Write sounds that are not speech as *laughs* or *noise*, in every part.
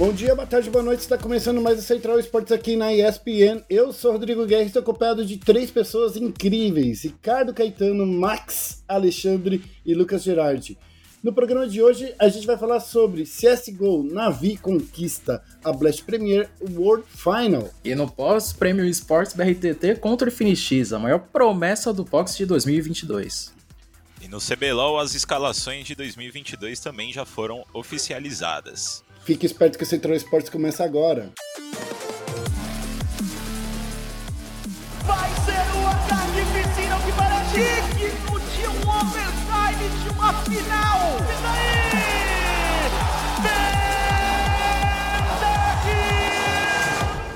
Bom dia, boa tarde, boa noite. Está começando mais o Central Esportes aqui na ESPN. Eu sou Rodrigo Guerra e estou acompanhado de três pessoas incríveis: Ricardo Caetano, Max Alexandre e Lucas Gerardi. No programa de hoje, a gente vai falar sobre CSGO Navi conquista a Blast Premier World Final. E no pós-Premium Sports BRTT contra o Finix, a maior promessa do box de 2022. E no CBLOL, as escalações de 2022 também já foram oficializadas. Fique esperto que o Central Esportes começa agora. Vai ser o ataque piscina que para digno de um overtime de uma final. E daí?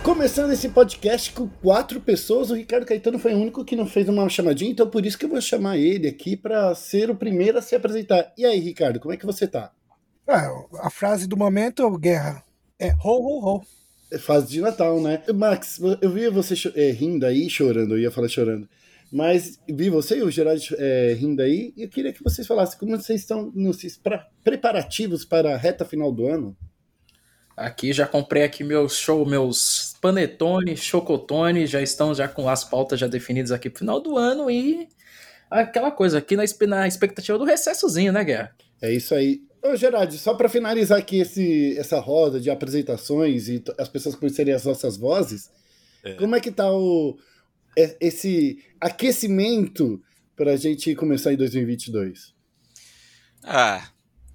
Começando esse podcast com quatro pessoas, o Ricardo Caetano foi o único que não fez uma chamadinha, então por isso que eu vou chamar ele aqui para ser o primeiro a se apresentar. E aí, Ricardo, como é que você tá? Ah, a frase do momento, Guerra, é ho, ho, ho. É fase de Natal, né? Max, eu vi você é, rindo aí, chorando, eu ia falar chorando. Mas vi você e o Gerard é, rindo aí, e eu queria que vocês falassem como vocês estão nos preparativos para a reta final do ano. Aqui já comprei aqui meus show, meus panetone, chocotone, já estão já com as pautas já definidas aqui pro final do ano e aquela coisa aqui na, na expectativa do recessozinho, né, Guerra? É isso aí. Ô, Gerard, só para finalizar aqui esse, essa roda de apresentações e as pessoas conhecerem as nossas vozes, é. como é que tá o, esse aquecimento para a gente começar em 2022? Ah,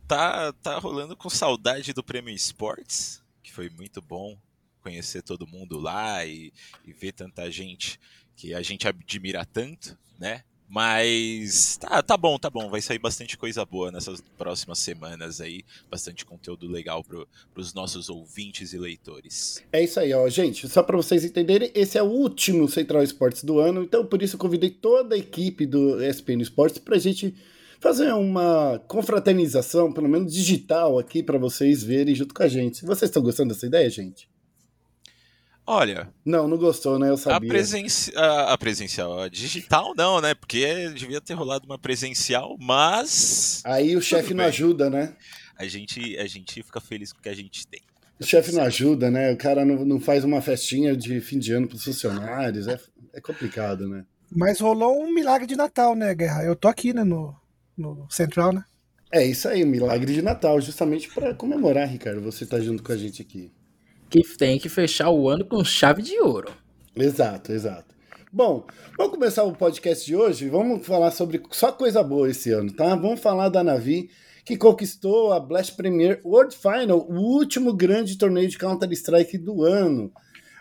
tá, tá rolando com saudade do Prêmio Esportes, que foi muito bom conhecer todo mundo lá e, e ver tanta gente que a gente admira tanto, né? Mas tá, tá bom, tá bom. Vai sair bastante coisa boa nessas próximas semanas aí. Bastante conteúdo legal para os nossos ouvintes e leitores. É isso aí, ó. Gente, só para vocês entenderem, esse é o último Central Esportes do ano. Então, por isso, eu convidei toda a equipe do ESPN Esportes para a gente fazer uma confraternização, pelo menos digital, aqui para vocês verem junto com a gente. Vocês estão gostando dessa ideia, gente? Olha. Não, não gostou, né? Eu sabia. A, presenci... a, a presencial, a digital não, né? Porque devia ter rolado uma presencial, mas. Aí o chefe não ajuda, né? A gente, a gente fica feliz com o que a gente tem. O chefe não ajuda, né? O cara não, não faz uma festinha de fim de ano para os funcionários. É, é complicado, né? Mas rolou um milagre de Natal, né, Guerra? Eu tô aqui, né, no, no Central, né? É isso aí, um milagre de Natal, justamente para comemorar, Ricardo. Você tá junto com a gente aqui que tem que fechar o ano com chave de ouro. Exato, exato. Bom, vamos começar o podcast de hoje. Vamos falar sobre só coisa boa esse ano, tá? Vamos falar da Navi, que conquistou a Blast Premier World Final, o último grande torneio de Counter-Strike do ano.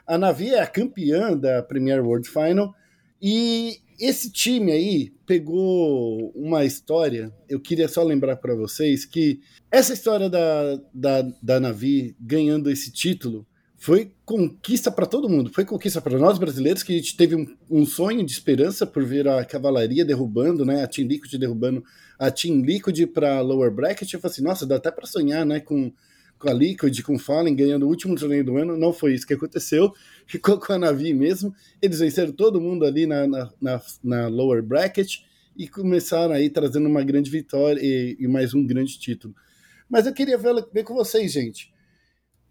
A Navi é a campeã da Premier World Final e esse time aí pegou uma história. Eu queria só lembrar para vocês que essa história da, da, da Navi ganhando esse título foi conquista para todo mundo. Foi conquista para nós brasileiros, que a gente teve um, um, sonho de esperança por ver a cavalaria derrubando, né? A Team Liquid derrubando a Team Liquid para lower bracket. Eu falei assim, nossa, dá até para sonhar, né? Com, com a Liquid, com o Fallen ganhando o último torneio do ano. Não foi isso que aconteceu. *laughs* Ficou com a Navi mesmo. Eles venceram todo mundo ali na, na, na, na lower bracket e começaram aí trazendo uma grande vitória e, e mais um grande título. Mas eu queria ver, ver com vocês, gente.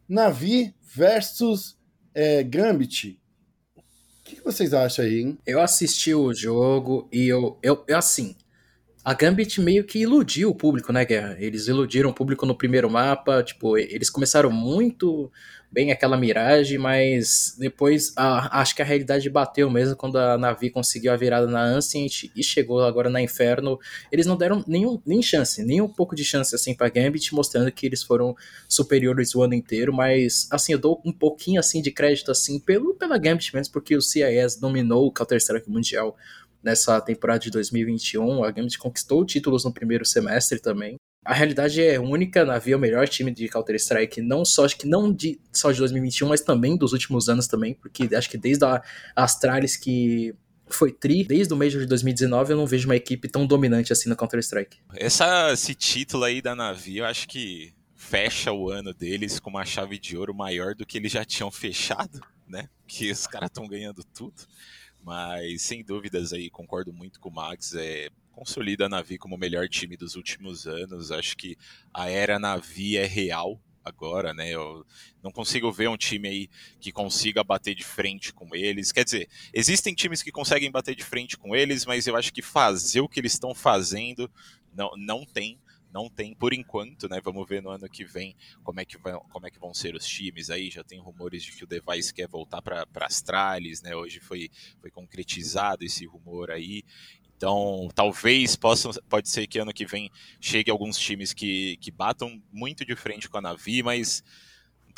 Navi versus é, Gambit. O que, vocês acham aí, hein? Eu assisti o jogo e eu, eu, eu assim, a Gambit meio que iludiu o público, né, Guerra? Eles iludiram o público no primeiro mapa, tipo, eles começaram muito bem aquela miragem, mas depois a, acho que a realidade bateu mesmo quando a Navi conseguiu a virada na Ancient e chegou agora na Inferno. Eles não deram nenhum, nem chance, nem um pouco de chance assim pra Gambit, mostrando que eles foram superiores o ano inteiro, mas assim, eu dou um pouquinho assim de crédito assim pelo, pela Gambit mesmo, porque o CIS dominou o Counter-Strike Mundial nessa temporada de 2021. A Gambit conquistou títulos no primeiro semestre também. A realidade é única, Navi é o melhor time de Counter-Strike, não só acho que não de, só de 2021, mas também dos últimos anos também, porque acho que desde a Astralis que foi tri, desde o Major de 2019 eu não vejo uma equipe tão dominante assim no Counter-Strike. Esse título aí da Navi, eu acho que fecha o ano deles com uma chave de ouro maior do que eles já tinham fechado, né? Que os caras estão ganhando tudo. Mas sem dúvidas aí, concordo muito com o Max. É, consolida a Navi como o melhor time dos últimos anos. Acho que a era Navi é real agora, né? Eu não consigo ver um time aí que consiga bater de frente com eles. Quer dizer, existem times que conseguem bater de frente com eles, mas eu acho que fazer o que eles estão fazendo não, não tem não tem por enquanto, né? Vamos ver no ano que vem como é que, vai, como é que vão ser os times aí. Já tem rumores de que o Device quer voltar para Astralis, né? Hoje foi, foi concretizado esse rumor aí. Então, talvez possam, pode ser que ano que vem chegue alguns times que, que batam muito de frente com a Navi, mas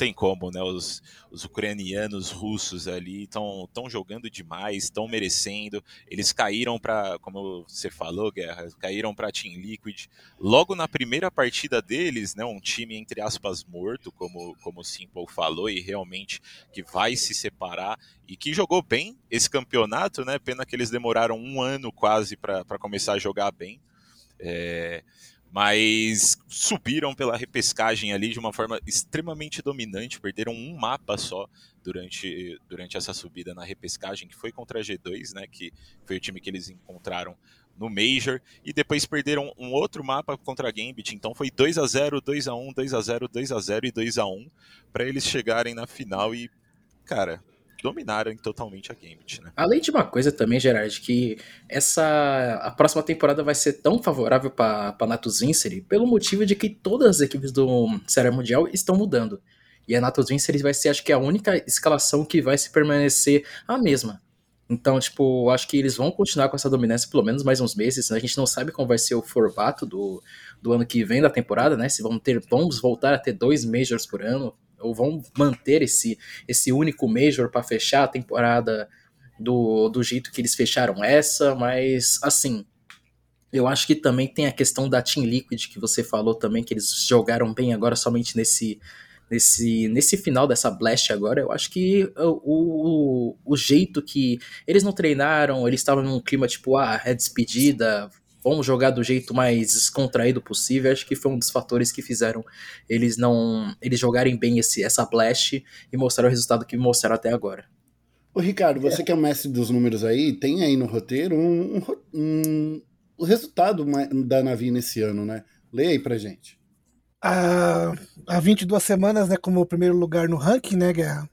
tem como, né? Os, os ucranianos, russos ali estão jogando demais, estão merecendo. Eles caíram para, como você falou, Guerra, caíram para Team Liquid. Logo na primeira partida deles, né? Um time entre aspas morto, como, como o Simple falou, e realmente que vai se separar e que jogou bem esse campeonato, né? Pena que eles demoraram um ano quase para começar a jogar bem. É, mas subiram pela repescagem ali de uma forma extremamente dominante, perderam um mapa só durante, durante essa subida na repescagem, que foi contra a G2, né, que foi o time que eles encontraram no Major, e depois perderam um outro mapa contra a Gambit, então foi 2 a 0 2 a 1 2 a 0 2 a 0 e 2 a 1 para eles chegarem na final e, cara, dominaram totalmente a Gambit, né? Além de uma coisa também, Gerard, que essa a próxima temporada vai ser tão favorável para Natus Vincere pelo motivo de que todas as equipes do Série Mundial estão mudando. E a Natus Vincere vai ser, acho que, a única escalação que vai se permanecer a mesma. Então, tipo, acho que eles vão continuar com essa dominância pelo menos mais uns meses. A gente não sabe como vai ser o formato do, do ano que vem da temporada, né? Se vão ter, vamos voltar a ter dois Majors por ano, ou vão manter esse, esse único Major para fechar a temporada do, do jeito que eles fecharam essa, mas assim, eu acho que também tem a questão da Team Liquid que você falou também, que eles jogaram bem agora somente nesse, nesse, nesse final dessa Blast agora. Eu acho que o, o, o jeito que eles não treinaram, eles estavam num clima tipo, ah, é despedida, vamos jogar do jeito mais descontraído possível. Acho que foi um dos fatores que fizeram eles não eles jogarem bem esse, essa blast e mostrar o resultado que mostraram até agora. Ô Ricardo, você é. que é o mestre dos números aí, tem aí no roteiro um, um, um o resultado da Navi nesse ano, né? Leia aí pra gente. Há, há 22 semanas, né, como primeiro lugar no ranking, né, Guerra?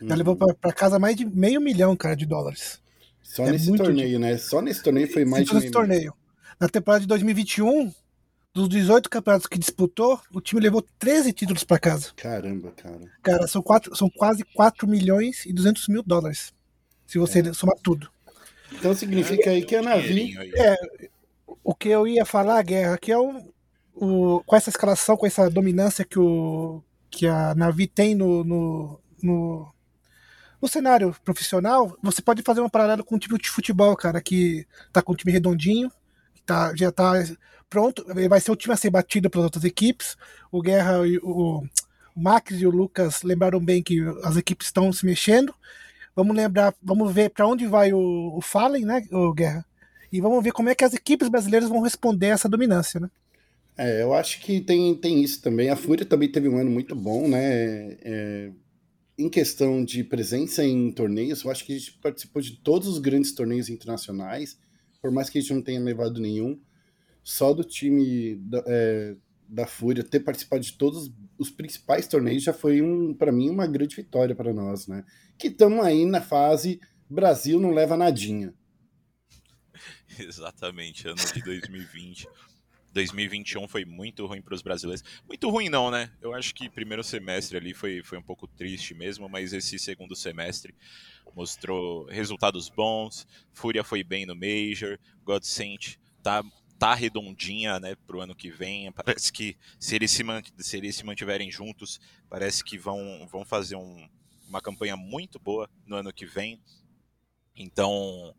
Já uhum. levou pra, pra, casa mais de meio milhão, cara, de dólares. Só é nesse torneio, de... né? Só nesse torneio foi mais Só de meio torneio. Milhão. Na temporada de 2021, dos 18 campeonatos que disputou, o time levou 13 títulos para casa. Caramba, cara. Cara, são, quatro, são quase 4 milhões e 200 mil dólares. Se você é. somar tudo. Então significa aí que a Navi. É, o que eu ia falar, Guerra, que é o, o, com essa escalação, com essa dominância que, o, que a Navi tem no, no, no, no cenário profissional, você pode fazer uma paralela com um time de futebol, cara, que tá com um time redondinho, tá, já está pronto, vai ser o time a ser batido pelas outras equipes. O Guerra o, o Max e o Lucas lembraram bem que as equipes estão se mexendo. Vamos lembrar, vamos ver para onde vai o, o Fallen, né, o Guerra? E vamos ver como é que as equipes brasileiras vão responder a essa dominância, né? É, eu acho que tem, tem isso também. A Fúria também teve um ano muito bom, né? É, em questão de presença em torneios, eu acho que a gente participou de todos os grandes torneios internacionais por mais que a gente não tenha levado nenhum, só do time da, é, da Fúria ter participado de todos os principais torneios já foi, um, para mim, uma grande vitória para nós, né? Que estamos aí na fase Brasil não leva nadinha. *laughs* Exatamente, ano de 2020. 2021 foi muito ruim para os brasileiros. Muito ruim não, né? Eu acho que primeiro semestre ali foi, foi um pouco triste mesmo, mas esse segundo semestre mostrou resultados bons. Fúria foi bem no Major, Godsent tá tá redondinha, né, pro ano que vem. Parece que se eles se, se, eles se mantiverem juntos, parece que vão, vão fazer um, uma campanha muito boa no ano que vem. Então,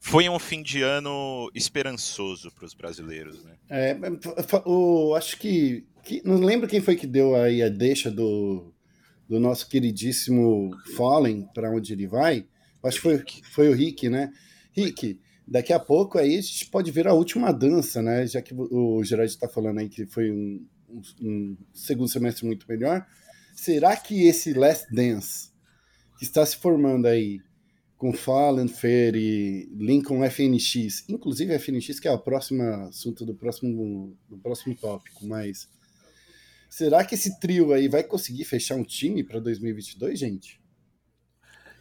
foi um fim de ano esperançoso para os brasileiros, né? É, o, acho que, que, não lembro quem foi que deu aí a deixa do, do nosso queridíssimo Fallen para onde ele vai. Acho que foi, foi o Rick, né? Rick, daqui a pouco aí a gente pode ver a última dança, né? Já que o Gerard está falando aí que foi um, um, um segundo semestre muito melhor. Será que esse Last Dance que está se formando aí com Fallen, Ferry, Lincoln FNX, inclusive FNX, que é o próximo assunto do próximo, do próximo tópico, mas Será que esse trio aí vai conseguir fechar um time para 2022, gente?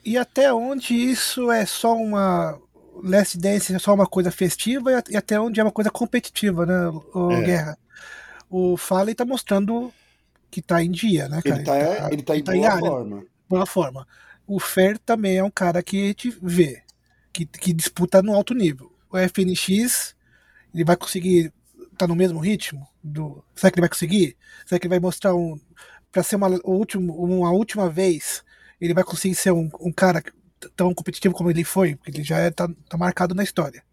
E até onde isso é só uma Last Dance é só uma coisa festiva e até onde é uma coisa competitiva, né, o é. Guerra? O Fallen tá mostrando que tá em dia, né, cara? Ele tá, ele tá, ele tá em tá boa em forma. Boa forma. O Fer também é um cara que a gente vê, que, que disputa no alto nível. O FNX, ele vai conseguir tá no mesmo ritmo? Do... Será que ele vai conseguir? Será que ele vai mostrar um. Pra ser uma, último, uma última vez, ele vai conseguir ser um, um cara tão competitivo como ele foi? Porque ele já é, tá, tá marcado na história.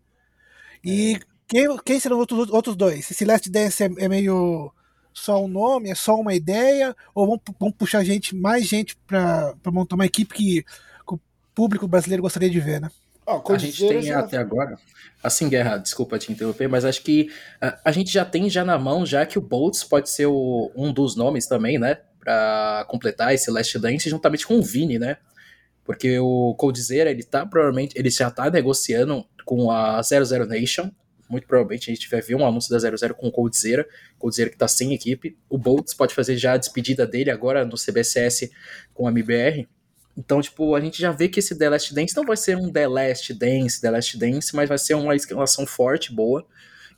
E é. quem, quem serão os outros, outros dois? Esse Last Dance é, é, meio só um nome, é só uma ideia? Ou vão, vão puxar gente, mais gente pra, pra montar uma equipe que, que o público brasileiro gostaria de ver, né? Oh, a gente tem já... até agora, assim, Guerra, desculpa te interromper, mas acho que a, a, gente já tem já na mão, já que o Boltz pode ser o, um dos nomes também, né, para completar esse Last Dance juntamente com o Vini, né, porque o Coldzera, ele tá provavelmente, ele já tá negociando com a 00 Nation, muito provavelmente a gente vai ver um anúncio da 00 com o Coldzera, Coldzera que tá sem equipe, o Boltz pode fazer já a despedida dele agora no CBCS com a MBR, então, tipo, a gente já vê que esse The Last Dance não vai ser um The Last Dance, The Last Dance, mas vai ser uma escalação forte, boa.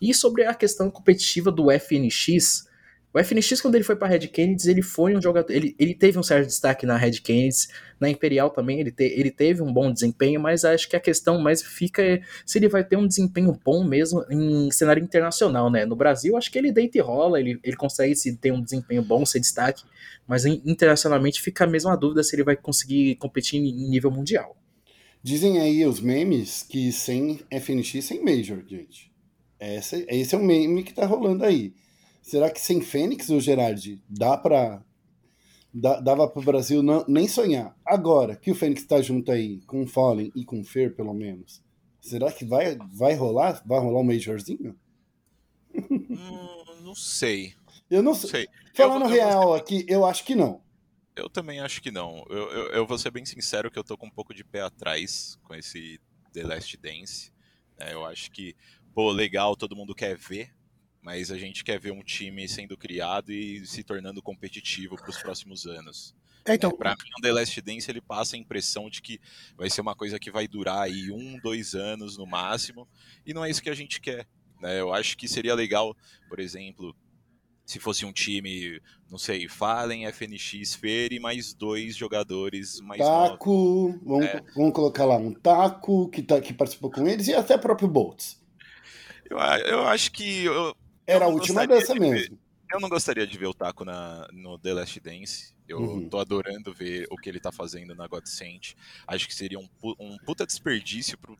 E sobre a questão competitiva do FNX, o FNX, quando ele foi para Red Kennedy, ele foi um jogador. Ele, ele teve um certo destaque na Red Kennedy, na Imperial também, ele, te, ele teve um bom desempenho, mas acho que a questão mais fica é se ele vai ter um desempenho bom mesmo em cenário internacional, né? No Brasil, acho que ele deita e rola, ele, ele consegue se ter um desempenho bom, ser destaque, mas internacionalmente fica a mesma dúvida se ele vai conseguir competir em nível mundial. Dizem aí os memes que sem FNX, sem Major, gente. Esse, esse é o meme que tá rolando aí. Será que sem Fênix, o Gerard, dá para dava para o Brasil não, nem sonhar? Agora que o Fênix está junto aí com o Fallen e com o Fer, pelo menos, será que vai, vai rolar? Vai rolar um Majorzinho? Hum, não sei. Eu não, sei. Falando eu, real aqui, eu acho que não. Eu também acho que não. Eu, eu, eu, vou ser bem sincero que eu tô com um pouco de pé atrás com esse The Last Dance. É, eu acho que, pô, legal, todo mundo quer ver, mas a gente quer ver um time sendo criado e se tornando competitivo para os próximos anos. É, então... Para mim, o The Last Dance ele passa a impressão de que vai ser uma coisa que vai durar aí um, dois anos no máximo, e não é isso que a gente quer. Né? Eu acho que seria legal, por exemplo, se fosse um time, não sei, Fallen, FNX, Fer e mais dois jogadores mais Taco, novos. Vamos, é. vamos colocar lá um Taco que, tá, que participou com eles e até próprio Boltz. Eu, eu acho que eu, era a última dessa mesmo. Eu não gostaria de ver o Taco na, no The Last Dance. Eu uhum. tô adorando ver o que ele tá fazendo na Godsent. Acho que seria um, um puta desperdício pro,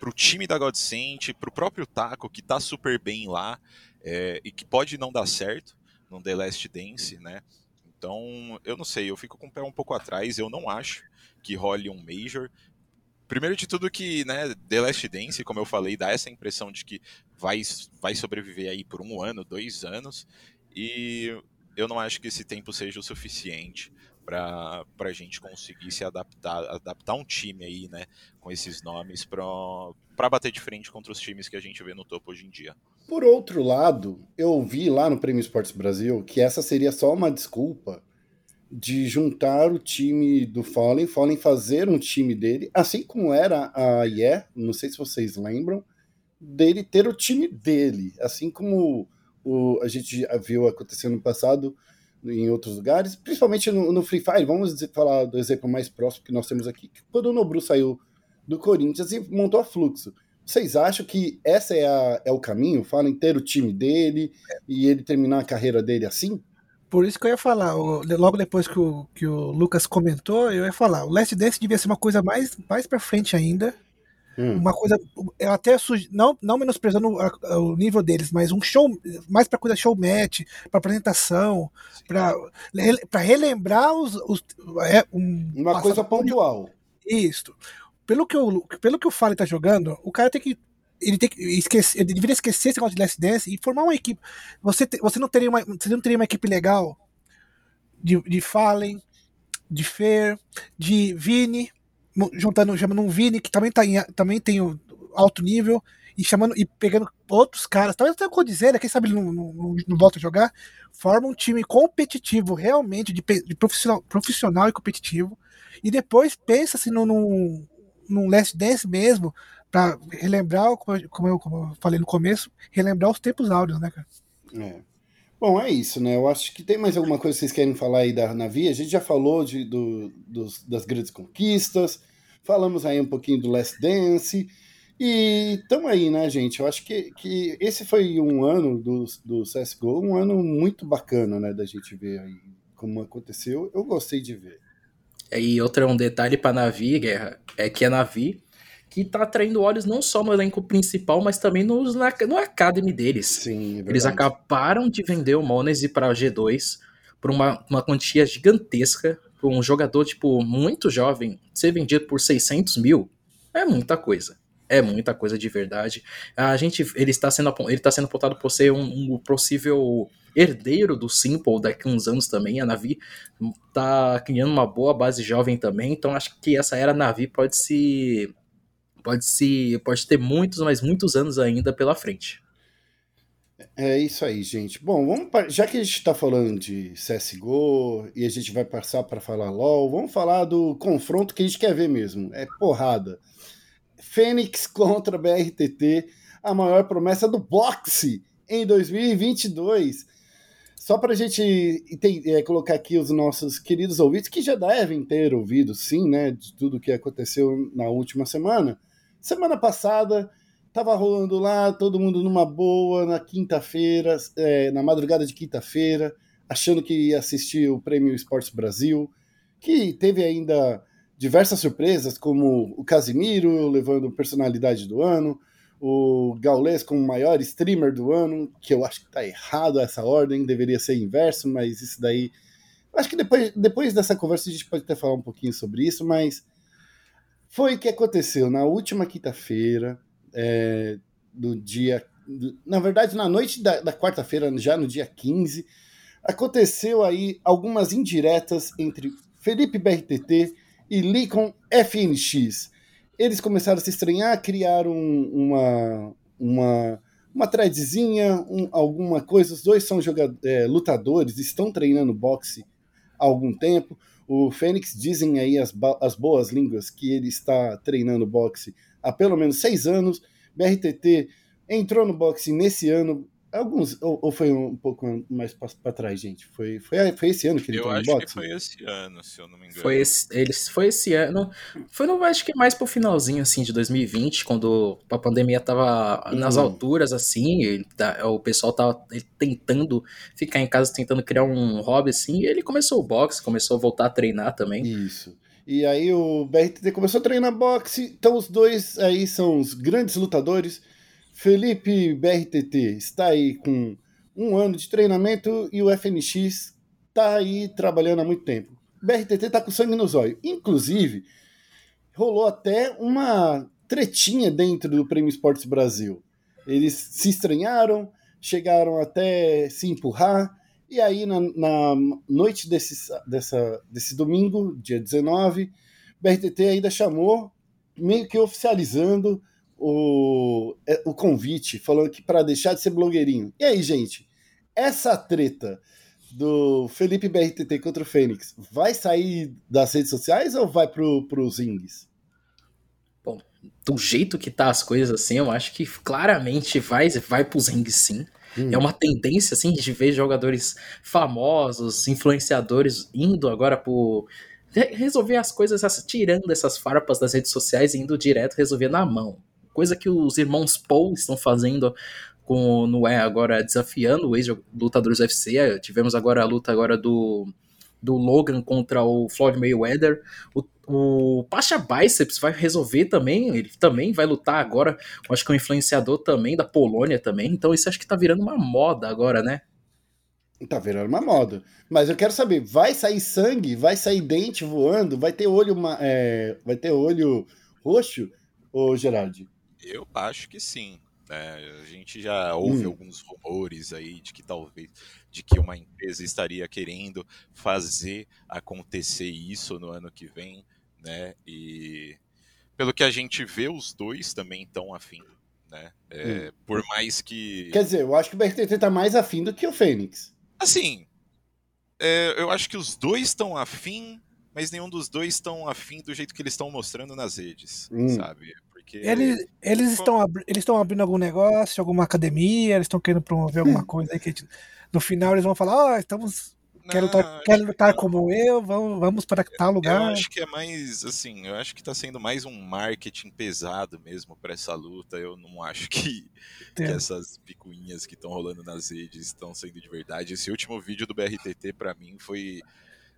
pro time da Godsent, pro próprio Taco, que tá super bem lá, é, e que pode não dar certo no The Last Dance, né? Então, eu não sei, eu fico com o pé um pouco atrás, eu não acho que role um Major. Primeiro de tudo que, né, The Last Dance, como eu falei, dá essa impressão de que vai, vai sobreviver aí por um ano, dois anos, e eu não acho que esse tempo seja o suficiente para a gente conseguir se adaptar, adaptar um time aí, né, com esses nomes para bater de frente contra os times que a gente vê no topo hoje em dia. Por outro lado, eu vi lá no Prêmio Esportes Brasil que essa seria só uma desculpa de juntar o time do Fallen, Fallen fazer um time dele, assim como era a Yeah, não sei se vocês lembram, dele ter o time dele, assim como o, a gente viu acontecendo no passado em outros lugares, principalmente no, no Free Fire. Vamos dizer, falar do exemplo mais próximo que nós temos aqui, que quando o Nobru saiu do Corinthians e montou a Fluxo. Vocês acham que essa é, é o caminho? Falem ter o time dele e ele terminar a carreira dele assim? Por isso que eu ia falar, logo depois que o, que o Lucas comentou, eu ia falar, o Last Dance devia ser uma coisa mais, mais pra frente ainda. Hum. Uma coisa, eu até não, não menosprezando o nível deles, mas um show, mais pra coisa show match, pra apresentação, pra, pra relembrar os. os é, um, uma coisa pontual. Isso. Pelo que, o, pelo que o Fale tá jogando, o cara tem que ele tem que esquecer, ele deveria esquecer esse negócio de Last Dance e formar uma equipe. Você, te, você, não, teria uma, você não teria uma equipe legal? De, de Fallen, de Fer, de Vini, juntando, chamando um Vini que também, tá em, também tem um alto nível, e chamando e pegando outros caras, talvez até o Codizera, quem sabe ele não, não, não, volta a jogar, forma um time competitivo, realmente, de, de profissional, profissional e competitivo, e depois pensa se num, num Last Dance mesmo, para relembrar, como eu, como, eu, falei no começo, relembrar os tempos áureos, né, cara? É. Bom, é isso, né? Eu acho que tem mais alguma coisa que vocês querem falar aí da Navi. A gente já falou de, do, dos, das grandes conquistas, falamos aí um pouquinho do Last Dance. E estamos aí, né, gente? Eu acho que, que esse foi um ano do, do CSGO, um ano muito bacana, né, da gente ver aí como aconteceu. Eu gostei de ver. E outro um detalhe para Navi, Guerra, é que a Navi que tá atraindo olhos não só no elenco principal, mas também nos, na, no Academy deles. Sim, é Eles acabaram de vender o Monese para a G2 por uma, uma quantia gigantesca, por um jogador, tipo, muito jovem, ser vendido por 600 mil, é muita coisa. É muita coisa de verdade. A gente, ele está sendo, ele está sendo apontado por ser um, um possível herdeiro do Simple daqui a uns anos também. A Navi tá criando uma boa base jovem também, então acho que essa era Navi pode se pode se pode ter muitos, mas muitos anos ainda pela frente. É isso aí, gente. Bom, vamos já que a gente está falando de CSGO e a gente vai passar para falar LoL, vamos falar do confronto que a gente quer ver mesmo. É porrada. Fênix *laughs* contra BRTT, a maior promessa do boxe em 2022. Só para a gente é, colocar aqui os nossos queridos ouvintes, que já devem ter ouvido, sim, né, de tudo que aconteceu na última semana. Semana passada tava rolando lá, todo mundo numa boa, na quinta-feira, é, na madrugada de quinta-feira, achando que ia assistir o Prêmio Esportes Brasil, que teve ainda diversas surpresas, como o Casimiro levando personalidade do ano, o Gaules como maior streamer do ano, que eu acho que tá errado essa ordem, deveria ser inverso, mas isso daí. Acho que depois, depois dessa conversa a gente pode até falar um pouquinho sobre isso, mas foi o que aconteceu na última quinta-feira, é, do dia. Na verdade, na noite da, da quarta-feira, já no dia 15, aconteceu aí algumas indiretas entre Felipe BRTT e Likon FNX. Eles começaram a se estranhar, criaram uma, uma, uma threadzinha, um, alguma coisa. Os dois são jogadores, é, lutadores, estão treinando boxe há algum tempo. O Fênix dizem aí as, as boas línguas que ele está treinando boxe há pelo menos seis anos. BRTT entrou no boxe nesse ano, Alguns, ou, ou, foi um pouco mais para trás, gente? Foi, foi, foi esse ano que ele eu entrou no boxe? Eu acho que foi esse ano, se eu não me engano. Foi esse, eles, foi esse ano. Foi, no, acho que mais pro finalzinho, assim, de 2020, quando a pandemia tava nas uhum. alturas, assim, ele, tá, o pessoal tava tentando ficar em casa, tentando criar um hobby, assim, e ele começou o boxe, começou a voltar a treinar também. Isso. E aí o BRTT começou a treinar boxe, então os dois aí são os grandes lutadores Felipe BRTT está aí com um ano de treinamento e o FNX está aí trabalhando há muito tempo. BRTT está com sangue nos olhos. Inclusive, rolou até uma tretinha dentro do Prêmio Esportes Brasil. Eles se estranharam, chegaram até se empurrar, e aí na, na noite desse, dessa, desse domingo, dia 19, BRTT ainda chamou, meio que oficializando o, é, o convite, falando que para deixar de ser blogueirinho. E aí, gente, essa treta do Felipe BRTT contra o Fênix vai sair das redes sociais ou vai pro, pros Zings? Bom, do jeito que tá as coisas assim, eu acho que claramente vai, vai pros Zings sim. Hum. É uma tendência, assim, de ver jogadores famosos, influenciadores indo agora pro resolver as coisas tirando essas farpas das redes sociais e indo direto resolver na mão coisa que os irmãos Paul estão fazendo com no é agora desafiando o ex-lutadores UFC. Tivemos agora a luta agora do, do Logan contra o Floyd Mayweather. O, o Pasha Biceps vai resolver também, ele também vai lutar agora, acho que é um influenciador também da Polônia também. Então isso acho que tá virando uma moda agora, né? Tá virando uma moda. Mas eu quero saber, vai sair sangue? Vai sair dente voando? Vai ter olho, é, vai ter olho roxo, ô Gerard? Eu acho que sim. É, a gente já ouve hum. alguns rumores aí de que talvez de que uma empresa estaria querendo fazer acontecer isso no ano que vem, né? E pelo que a gente vê, os dois também estão afim né? É, Por mais que. Quer dizer, eu acho que o BRTT tá mais afim do que o Fênix. Assim, é, eu acho que os dois estão afim, mas nenhum dos dois estão afim do jeito que eles estão mostrando nas redes, Hum. sabe? Porque. Eles, eles, estão, abri- eles estão abrindo algum negócio, alguma academia, eles estão querendo promover alguma coisa aí que gente- no final eles vão falar, ó, estamos. Quero Não, lutar, quero lutar que não. como eu, vamos, vamos para tal Eu lugar. acho que é mais, assim, eu acho que tá sendo mais um marketing pesado mesmo pra essa luta. Eu não acho que, que essas picuinhas que estão rolando nas redes estão sendo de verdade. Esse último vídeo do BRTT pra mim foi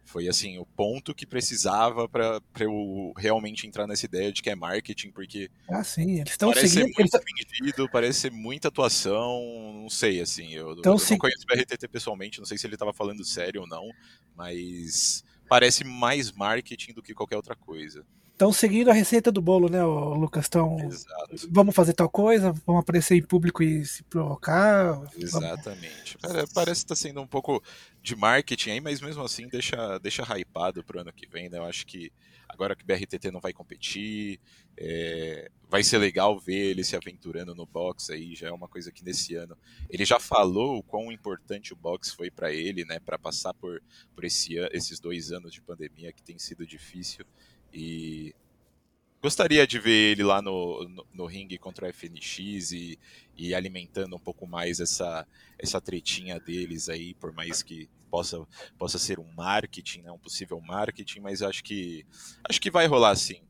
foi assim, o ponto que precisava pra eu realmente entrar nessa ideia de que é marketing, porque Ah, sim, eles estão parece seguindo. ser Eles, muito fingido, parece ser muita atuação, não sei, assim, eu, eu Então, não se- conheço o BRTT pessoalmente, não sei se ele tava falando sério ou não, mas parece mais marketing do que qualquer outra coisa. Estão seguindo a receita do bolo, né, Lucas? Estão. Exato. Vamos fazer tal coisa, vamos aparecer em público e se provocar. vamos- Exatamente. Pare- Parece que tá sendo um pouco de marketing aí, mas mesmo assim deixa, deixa hypado pro ano que vem, né? Eu acho que agora que o BRTT não vai competir, é, vai ser legal ver ele se aventurando no box aí, já é uma coisa que nesse ano ele já falou o quão importante o box foi para ele, né? Para passar por, por esse, esses dois anos de pandemia que tem sido difícil e gostaria de ver ele lá no, no, no ringue contra o FNX e, e alimentando um pouco mais essa, essa tretinha deles aí, por mais que possa, possa ser um marketing, né, um possível marketing, mas acho que acho que vai rolar sim.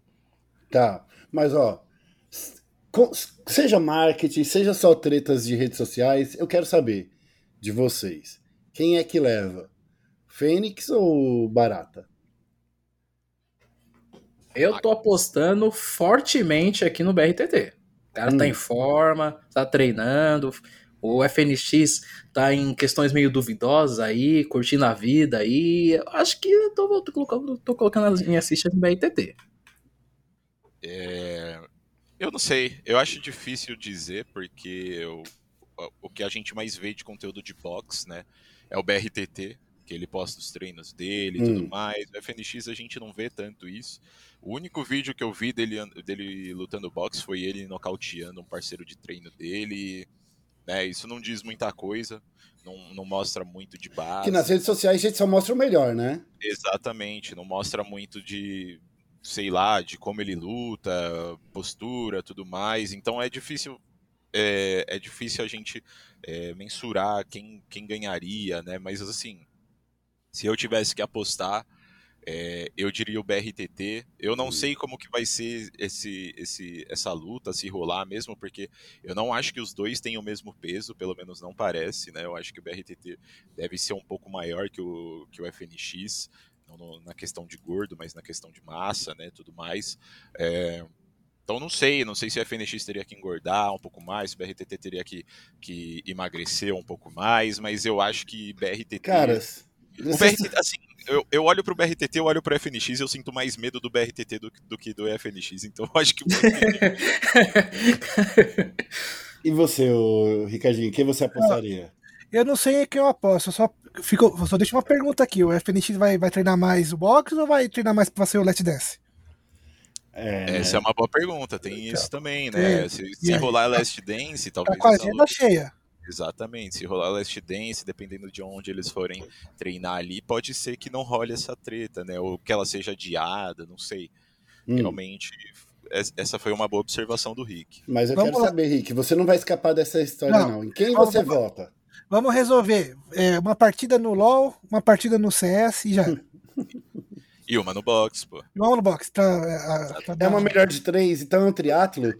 Tá, mas ó, seja marketing, seja só tretas de redes sociais, eu quero saber de vocês. Quem é que leva? Fênix ou Barata? Eu tô apostando fortemente aqui no BRTT. O cara Hum. tá em forma, tá treinando. O FNX tá em questões meio duvidosas aí, curtindo a vida aí. Eu acho que eu tô, tô colocando, tô colocando as minhas fichas no BRTT. É, eu não sei, eu acho difícil dizer, porque eu- o que a gente mais vê de conteúdo de box, né, é o BRTT, que ele posta os treinos dele e Hum. tudo mais. O FNX a gente não vê tanto isso. O único vídeo que eu vi dele, dele lutando boxe foi ele nocauteando um parceiro de treino dele. Né, isso não diz muita coisa, não, não mostra muito de base. Que nas redes sociais a gente só mostra o melhor, né? Exatamente, não mostra muito de, sei lá, de como ele luta, postura, tudo mais. Então é difícil, é, é difícil a gente é, mensurar quem, quem ganharia, né? Mas assim, se eu tivesse que apostar, é, eu diria o BRTT. Eu não sei como que vai ser esse, esse, essa luta, se rolar mesmo, porque eu não acho que os dois tenham o mesmo peso, pelo menos não parece, né? Eu acho que o BRTT deve ser um pouco maior que o, que o FNX, não no- na questão de gordo, mas na questão de massa, né? Tudo mais. É, então não sei, não sei se o FNX teria que engordar um pouco mais, se o BRTT teria que, que emagrecer um pouco mais, mas eu acho que BRTT. Caras, O BRTT, assim, eu, eu olho pro BRTT, eu olho pro FNX e eu sinto mais medo do BRTT do, que- do que do FNX. Então eu acho que. e você, Ricardinho, quem você apostaria? Eu não sei quem eu aposto, eu só, fico, só deixo uma pergunta aqui: o FNX vai, vai treinar mais o boxe ou vai treinar mais pra ser o Let's Dance? É, Essa é uma boa pergunta, tem isso também, né? É, Se, se rolar Last Dance, Tá talvez. com a agenda luta- cheia. Exatamente, se rolar Last Dance, dependendo de onde eles forem treinar ali, pode ser que não role essa treta, né? Ou que ela seja adiada, não sei. hum, Realmente, es- essa foi uma boa observação do Rick. mas eu Vamos quero lá. saber, Rick, você não vai escapar dessa história, não. Não. Em quem Vamos- você vamos- vota? Vamos resolver. É, uma partida no LoL, uma partida no CS e já. *laughs* E uma no box, pô. Vamos no boxe. Pra, a- pra É dar- uma melhor de três, então é um triatlo?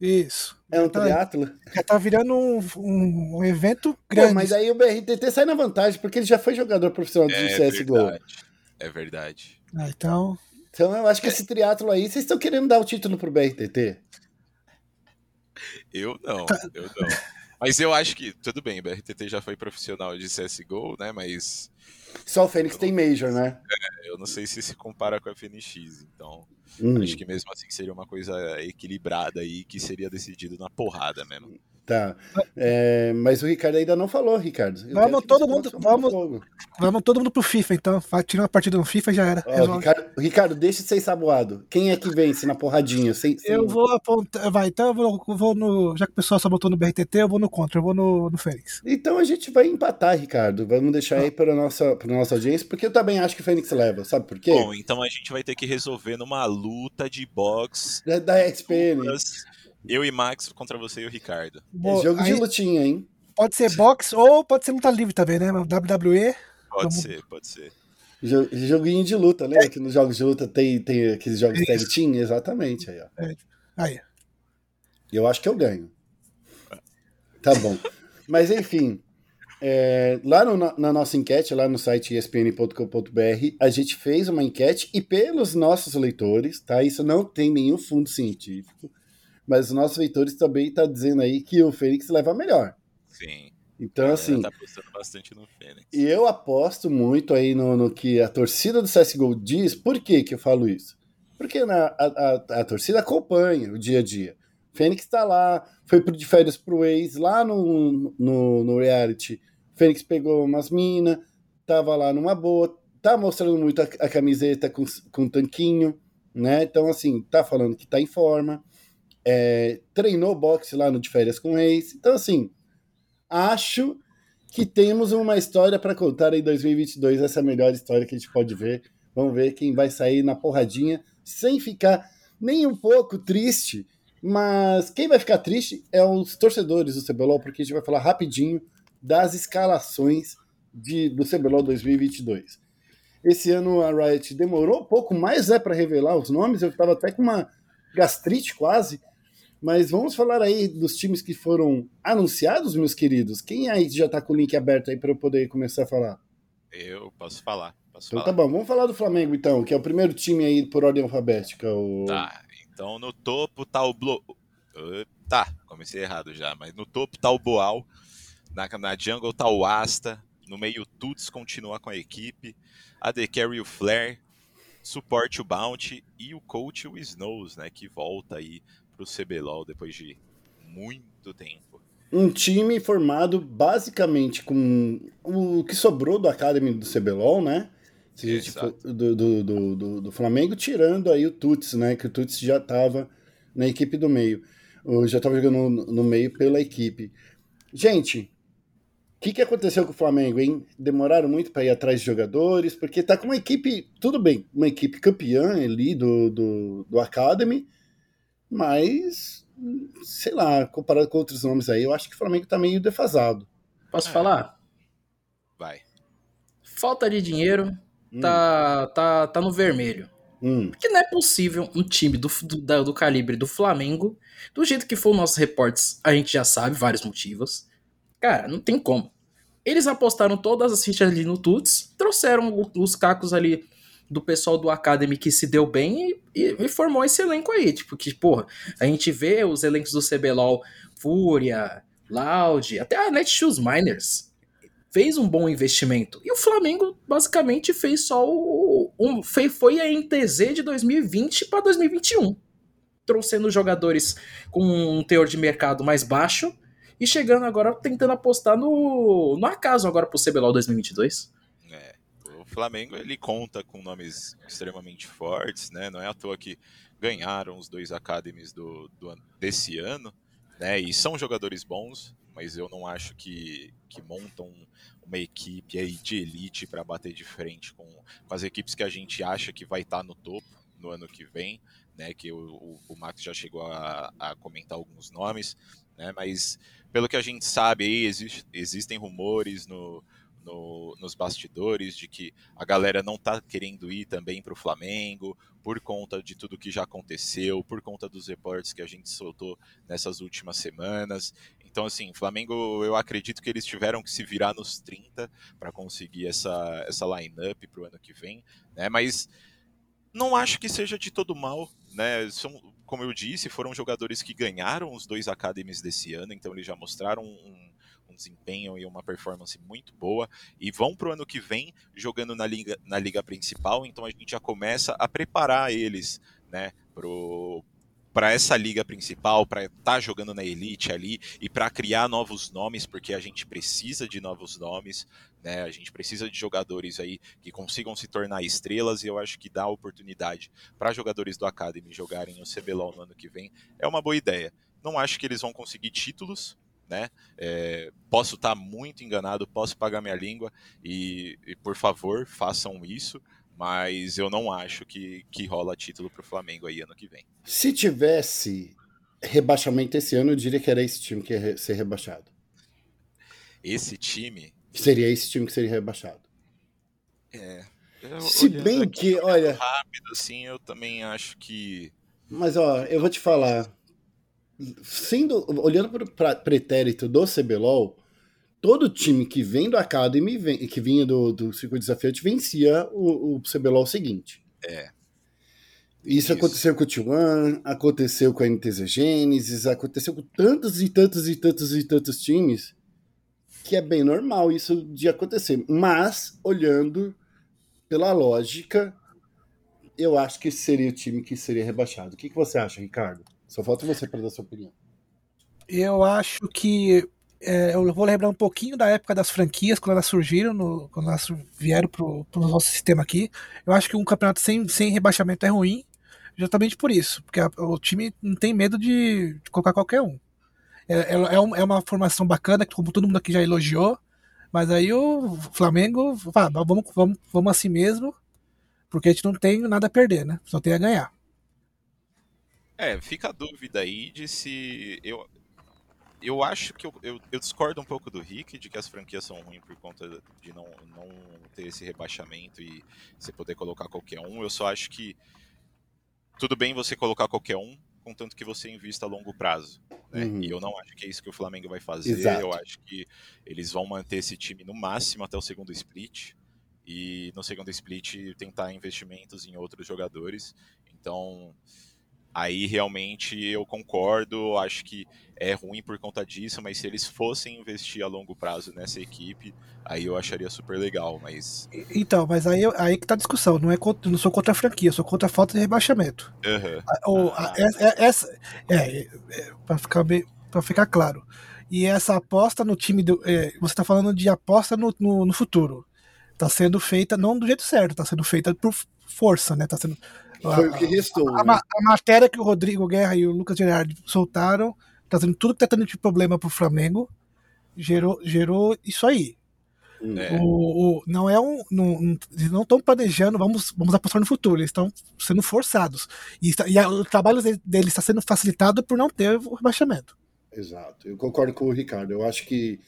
Isso. É um Tá. triatlo? Já tá virando um, um- um evento Pô, grande. mas aí o BRTT sai na vantagem, porque ele já foi jogador profissional de É CSGO. verdade. É verdade. Ah, então. Então eu acho que esse triatlo aí, vocês estão querendo dar o título pro BRTT? Eu não, Tá. eu não. Mas eu acho que, tudo bem, o BRTT já foi profissional de CSGO, né? Mas Só o Fênix tem Major, né? eu não sei se se compara com a FNX, então Hum, acho que mesmo assim seria uma coisa equilibrada aí, que seria decidido na porrada mesmo. Tá. É, mas o Ricardo ainda não falou, Ricardo. Eu Vamos todo mundo- vamos- fogo. Vamos todo mundo pro FIFA, então. Vai tirar uma partida no FIFA já era. Ó. Ricardo, Ricardo, deixa de ser saboado. Quem é que vence na porradinha? Sem, sem- Eu vou apontar. Vai, então eu vou, vou no. Já que o pessoal só botou no BRTT, eu vou no contra, eu vou no, no Fênix. Então a gente vai empatar, Ricardo. Vamos deixar aí para nossa, para nossa audiência, porque eu também acho que o Fênix leva. Sabe por quê? Bom, então a gente vai ter que resolver numa luta de boxe. Da, da XPN. duplas, Eu e Max contra você e o Ricardo. É Boa, jogo de lutinha, hein? Pode ser boxe ou pode ser luta livre também, né? WWE. Pode Vamos- ser, pode ser. Jo- Joguinho de luta, lembra que nos jogos de luta tem, tem aqueles jogos tag Isso. team? Exatamente, aí, ó. Aí. Eu acho que eu ganho. Tá bom. Mas enfim, é, lá no- na nossa enquete, lá no site espn.com.br, a gente fez uma enquete e pelos nossos leitores, tá? Isso não tem nenhum fundo científico, mas os nossos leitores também estão dizendo aí que o Fênix leva melhor. Sim. Então, assim, tá apostando bastante no Fênix. e eu aposto muito aí no, no que a torcida do CSGO diz. Por que, que eu falo isso? Porque na, a, a, a torcida acompanha o dia a dia. Fênix tá lá, foi pro, de férias pro ex, lá no, no, no reality. Fênix pegou umas minas, tava lá numa boa, tá mostrando muito a, a camiseta com, com tanquinho, né? Então, assim, tá falando que tá em forma. É, treinou boxe lá no de férias com ex. Então, assim, acho que temos uma história para contar em 2022. Essa é a melhor história que a gente pode ver. Vamos ver quem vai sair na porradinha sem ficar nem um pouco triste. Mas quem vai ficar triste é os torcedores do CBLOL, porque a gente vai falar rapidinho das escalações de, do CBLOL 2022. Esse ano a Riot demorou um pouco mais né, para revelar os nomes. Eu estava até com uma gastrite quase. Mas vamos falar aí dos times que foram anunciados, meus queridos. Quem aí já tá com o link aberto aí para eu poder começar a falar? Eu posso falar. Posso Então falar. tá bom, vamos falar do Flamengo então, que é o primeiro time aí por ordem alfabética. O... Tá, então no topo tá o Blo... Tá, comecei errado já, mas no topo tá o Boal, na, na jungle tá o Asta, no meio o Tuts continua com a equipe, a The Carry o Flare, suporte o Bounty e o coach o Snows, né, que volta aí pro CBLOL depois de muito tempo. Um time formado basicamente com o que sobrou do Academy do CBLOL, né? For- do, do, do, do, Flamengo, tirando aí o Tuts, né? Que o Tuts já tava na equipe do meio. Já tava jogando no, no meio pela equipe. Gente, o que, que aconteceu com o Flamengo, hein? Demoraram muito para ir atrás de jogadores, porque tá com uma equipe, tudo bem, uma equipe campeã ali do, do, do Academy, mas, sei lá, comparado com outros nomes aí, eu acho que o Flamengo tá meio defasado. Posso É. falar? Vai. Falta de dinheiro, Hum, tá, tá, tá no vermelho. hum. Porque não é possível um time do, do, do calibre do Flamengo, do jeito que foi os nossos reportes, a gente já sabe vários motivos. Cara, não tem como. Eles apostaram todas as fichas ali no Tuts, trouxeram os cacos ali do pessoal do Academy que se deu bem e, e- formou esse elenco aí. Tipo, que, porra, a gente vê os elencos do CBLOL, Fúria, Loud, até a Netshoes Miners fez um bom investimento. E o Flamengo basicamente fez só o. Um, foi, foi a NTZ de 2020 para 2021. Trouxendo jogadores com um teor de mercado mais baixo e chegando agora tentando apostar no, no acaso agora pro CBLOL 2022. Flamengo ele conta com nomes extremamente fortes, né? Não é à toa que ganharam os dois academies do, do desse ano, né? E são jogadores bons, mas eu não acho que, que montam uma equipe aí de elite para bater de frente com, com as equipes que a gente acha que vai estar no topo no ano que vem, né? Que o, o, o Max já chegou a, a comentar alguns nomes, né? Mas pelo que a gente sabe aí, existe, existem rumores no, no- nos bastidores de que a galera não tá querendo ir também para o Flamengo por conta de tudo que já aconteceu, por conta dos reportes que a gente soltou nessas últimas semanas. Então, assim, Flamengo, eu acredito que eles tiveram que se virar nos 30 para conseguir essa, essa line-up para o ano que vem, né? Mas não acho que seja de todo mal, né? São, como eu disse, foram jogadores que ganharam os dois academies desse ano, então eles já mostraram um, desempenho e uma performance muito boa e vão para o ano que vem jogando na liga, na liga principal, então a gente já começa a preparar eles, né, para essa liga principal, para estar tá jogando na elite ali e para criar novos nomes, porque a gente precisa de novos nomes, Né? A gente precisa de jogadores aí que consigam se tornar estrelas e eu acho que dar oportunidade para jogadores do Academy jogarem o CBLOL no ano que vem é uma boa ideia. Não acho que eles vão conseguir títulos, né? É, posso estar tá muito enganado, posso pagar minha língua e, e, por favor façam isso, mas eu não acho que, que rola título para o Flamengo aí ano que vem. Se tivesse rebaixamento esse ano, eu diria que era esse time que ia ser rebaixado. Esse time? Seria esse time que seria rebaixado. É. Se bem que, olha. Rápido, assim, eu também acho que. Mas, ó, eu vou te falar sendo olhando para o pretérito do CBLOL, todo time que vem do Academy, que vinha do, do circuito desafiante, vencia o, o CBLOL seguinte. É. Isso, Isso, aconteceu com o T1, aconteceu com a NTZ Genesis, aconteceu com tantos e tantos e tantos e tantos times que é bem normal isso de acontecer. Mas, olhando pela lógica, eu acho que seria o time que seria rebaixado. O que, que você acha, Ricardo? Só falta você para dar sua opinião. Eu acho que é, eu vou lembrar um pouquinho da época das franquias, quando elas surgiram, no, quando elas vieram para o nosso sistema aqui. Eu acho que um campeonato sem, sem rebaixamento é ruim, justamente por isso, porque a, o time não tem medo de, de colocar qualquer um. É, é, é, é, uma formação bacana, como todo mundo aqui já elogiou, mas aí o Flamengo, vamos, vamos, vamos assim mesmo, porque a gente não tem nada a perder, né? Só tem a ganhar. É, fica a dúvida aí de se. Eu, eu acho que eu, eu, eu, discordo um pouco do Rick de que as franquias são ruins por conta de não, não ter esse rebaixamento e você poder colocar qualquer um. Eu só acho que tudo bem você colocar qualquer um, contanto que você invista a longo prazo. Né? Uhum. E eu não acho que é isso que o Flamengo vai fazer. Exato. Eu acho que eles vão manter esse time no máximo até o segundo split. E no segundo split tentar investimentos em outros jogadores. Então Aí realmente eu concordo, acho que é ruim por conta disso, mas se eles fossem investir a longo prazo nessa equipe, aí eu acharia super legal, mas... Então, mas aí, aí que tá a discussão, não, é contra, não sou contra a franquia, sou contra a falta de rebaixamento. Uhum. ah. é, é, essa, é, é, pra, ficar bem, pra ficar claro. E essa aposta no time, do, é, você tá falando de aposta no, no, no futuro, tá sendo feita não do jeito certo, tá sendo feita por força, né? Tá sendo, foi a, o que restou. A, né? a, matéria que o Rodrigo Guerra e o Lucas Gerardi soltaram, trazendo tudo que tá tendo de problema pro Flamengo, gerou, gerou isso aí. É. O, o, não é um. Não, eles não estão planejando, vamos, vamos apostar no futuro, eles estão sendo forçados. E, e a, o trabalho deles está sendo facilitado por não ter o rebaixamento. Exato, eu concordo com o Ricardo. Eu acho que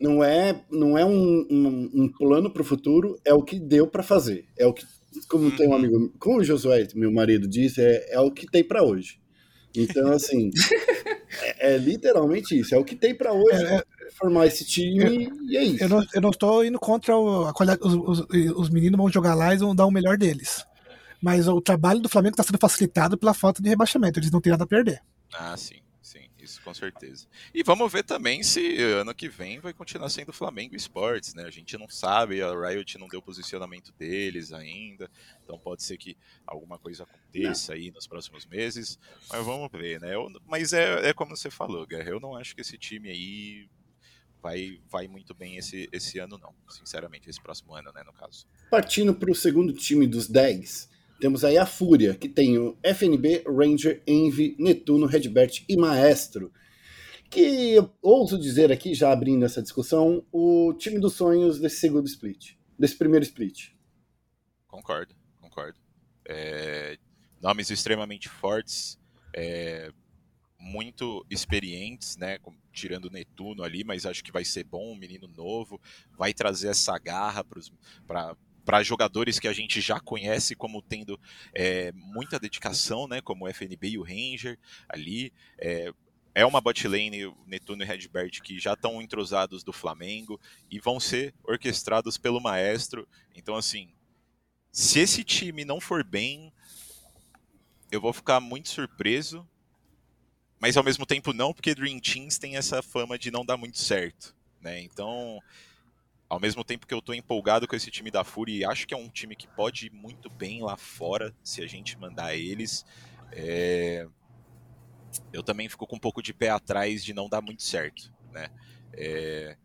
não é, não é um, um, um plano para o futuro, é o que deu para fazer, é o que como tem um uhum. amigo, como o Josué, meu marido, disse, é, é o que tem para hoje. Então, assim, *laughs* é, é, literalmente isso, é o que tem para hoje. É, é, formar esse time eu, e é isso. Eu não, eu não estou indo contra o, a qualidade, os, os, os, meninos vão jogar lá e vão dar o melhor deles. Mas o trabalho do Flamengo está sendo facilitado pela falta de rebaixamento, eles não têm nada a perder. Ah, sim isso com certeza. E vamos ver também se ano que vem vai continuar sendo Flamengo Esportes, né? A gente não sabe, a Riot não deu posicionamento deles ainda, então pode ser que alguma coisa aconteça não. aí nos próximos meses, mas vamos ver, né? Eu, mas é, é como você falou, Guerra, eu não acho que esse time aí vai, vai muito bem esse, esse ano, não. Sinceramente, esse próximo ano, né, no caso. Partindo para o segundo time dos 10, temos aí a Fúria, que tem o FNB, Ranger, Envy, Netuno, Redbert e Maestro. Que ouso dizer aqui, já abrindo essa discussão, o time dos sonhos desse segundo split, desse primeiro split. Concordo, concordo. É, nomes extremamente fortes, é, muito experientes, né? Tirando Netuno ali, mas acho que vai ser bom, um menino novo, vai trazer essa garra para para jogadores que a gente já conhece como tendo é, muita dedicação, né, como o FNB e o Ranger ali. É, é uma botlane, Netuno e Redbert, que já estão entrosados do Flamengo e vão ser orquestrados pelo maestro. Então, assim, se esse time não for bem, eu vou ficar muito surpreso. Mas ao mesmo tempo não, porque Dream Teams tem essa fama de não dar muito certo. Né? Então, ao mesmo tempo que eu estou empolgado com esse time da Fúria e acho que é um time que pode ir muito bem lá fora se a gente mandar eles, é... eu também fico com um pouco de pé atrás de não dar muito certo, né? É...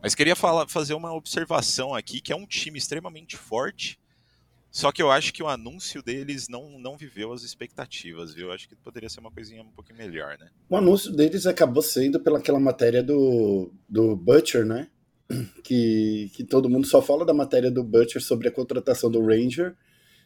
Mas queria falar, fazer uma observação aqui, que é um time extremamente forte, só que eu acho que o anúncio deles não, não viveu as expectativas, viu? Eu acho que poderia ser uma coisinha um pouquinho melhor, né? O anúncio deles acabou sendo pelaquela matéria do, do Butcher, né? Que, que todo mundo só fala da matéria do Butcher sobre a contratação do Ranger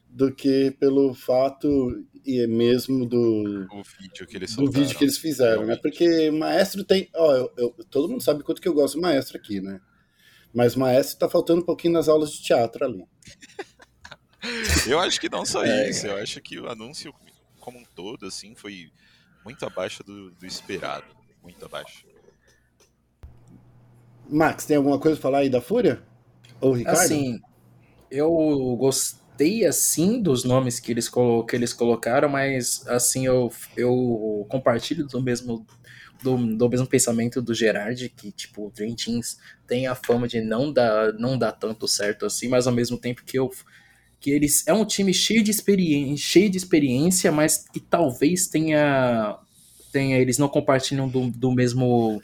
do que pelo fato e mesmo do, O vídeo que eles do vídeo soltaram. que eles fizeram, né? Porque Maestro tem. Ó, eu- eu- todo mundo sabe quanto que eu gosto do Maestro aqui, né? Mas Maestro tá faltando um pouquinho nas aulas de teatro ali. *laughs* Eu acho que não só É. isso, eu acho que o anúncio como um todo, assim, foi muito abaixo do, do esperado. Muito abaixo. Max, tem alguma coisa pra falar aí da Fúria? Ou Ricardo? Assim, eu gostei assim dos nomes que eles, que eles colocaram, mas assim eu, eu compartilho do mesmo do, do mesmo pensamento do Gerard, que tipo, o Dream Teams tem a fama de não dar, não dar tanto certo assim, mas ao mesmo tempo que eu que eles é um time cheio de experiência, cheio de experiência, mas que talvez tenha tenha eles não compartilham do, do mesmo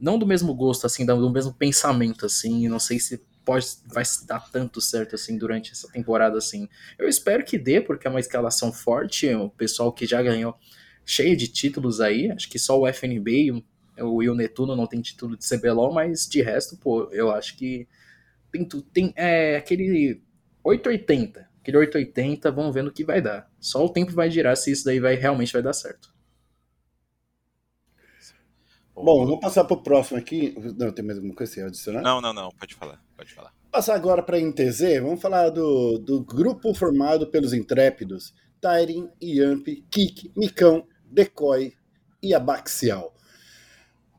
não do mesmo gosto assim, do mesmo pensamento assim, não sei se pode vai se dar tanto certo assim durante essa temporada assim. Eu espero que dê, porque é uma escalação forte, o pessoal que já ganhou cheio de títulos aí, acho que só o FNB e o, o, e o Netuno não tem título de CBLOL, mas de resto, pô, eu acho que tem, tem é, aquele 880, aquele 880, vamos ver no que vai dar. Só o tempo vai girar se isso daí vai realmente vai dar certo. Bom, vamos passar pro próximo aqui. Não, tem mais alguma coisa a você adicionar? Não, não, não, pode falar, pode falar. Passar agora para a NTZ, vamos falar do, do grupo formado pelos intrépidos Tyrin, Yamp, Kik, Micão, Decoy e Abaxial.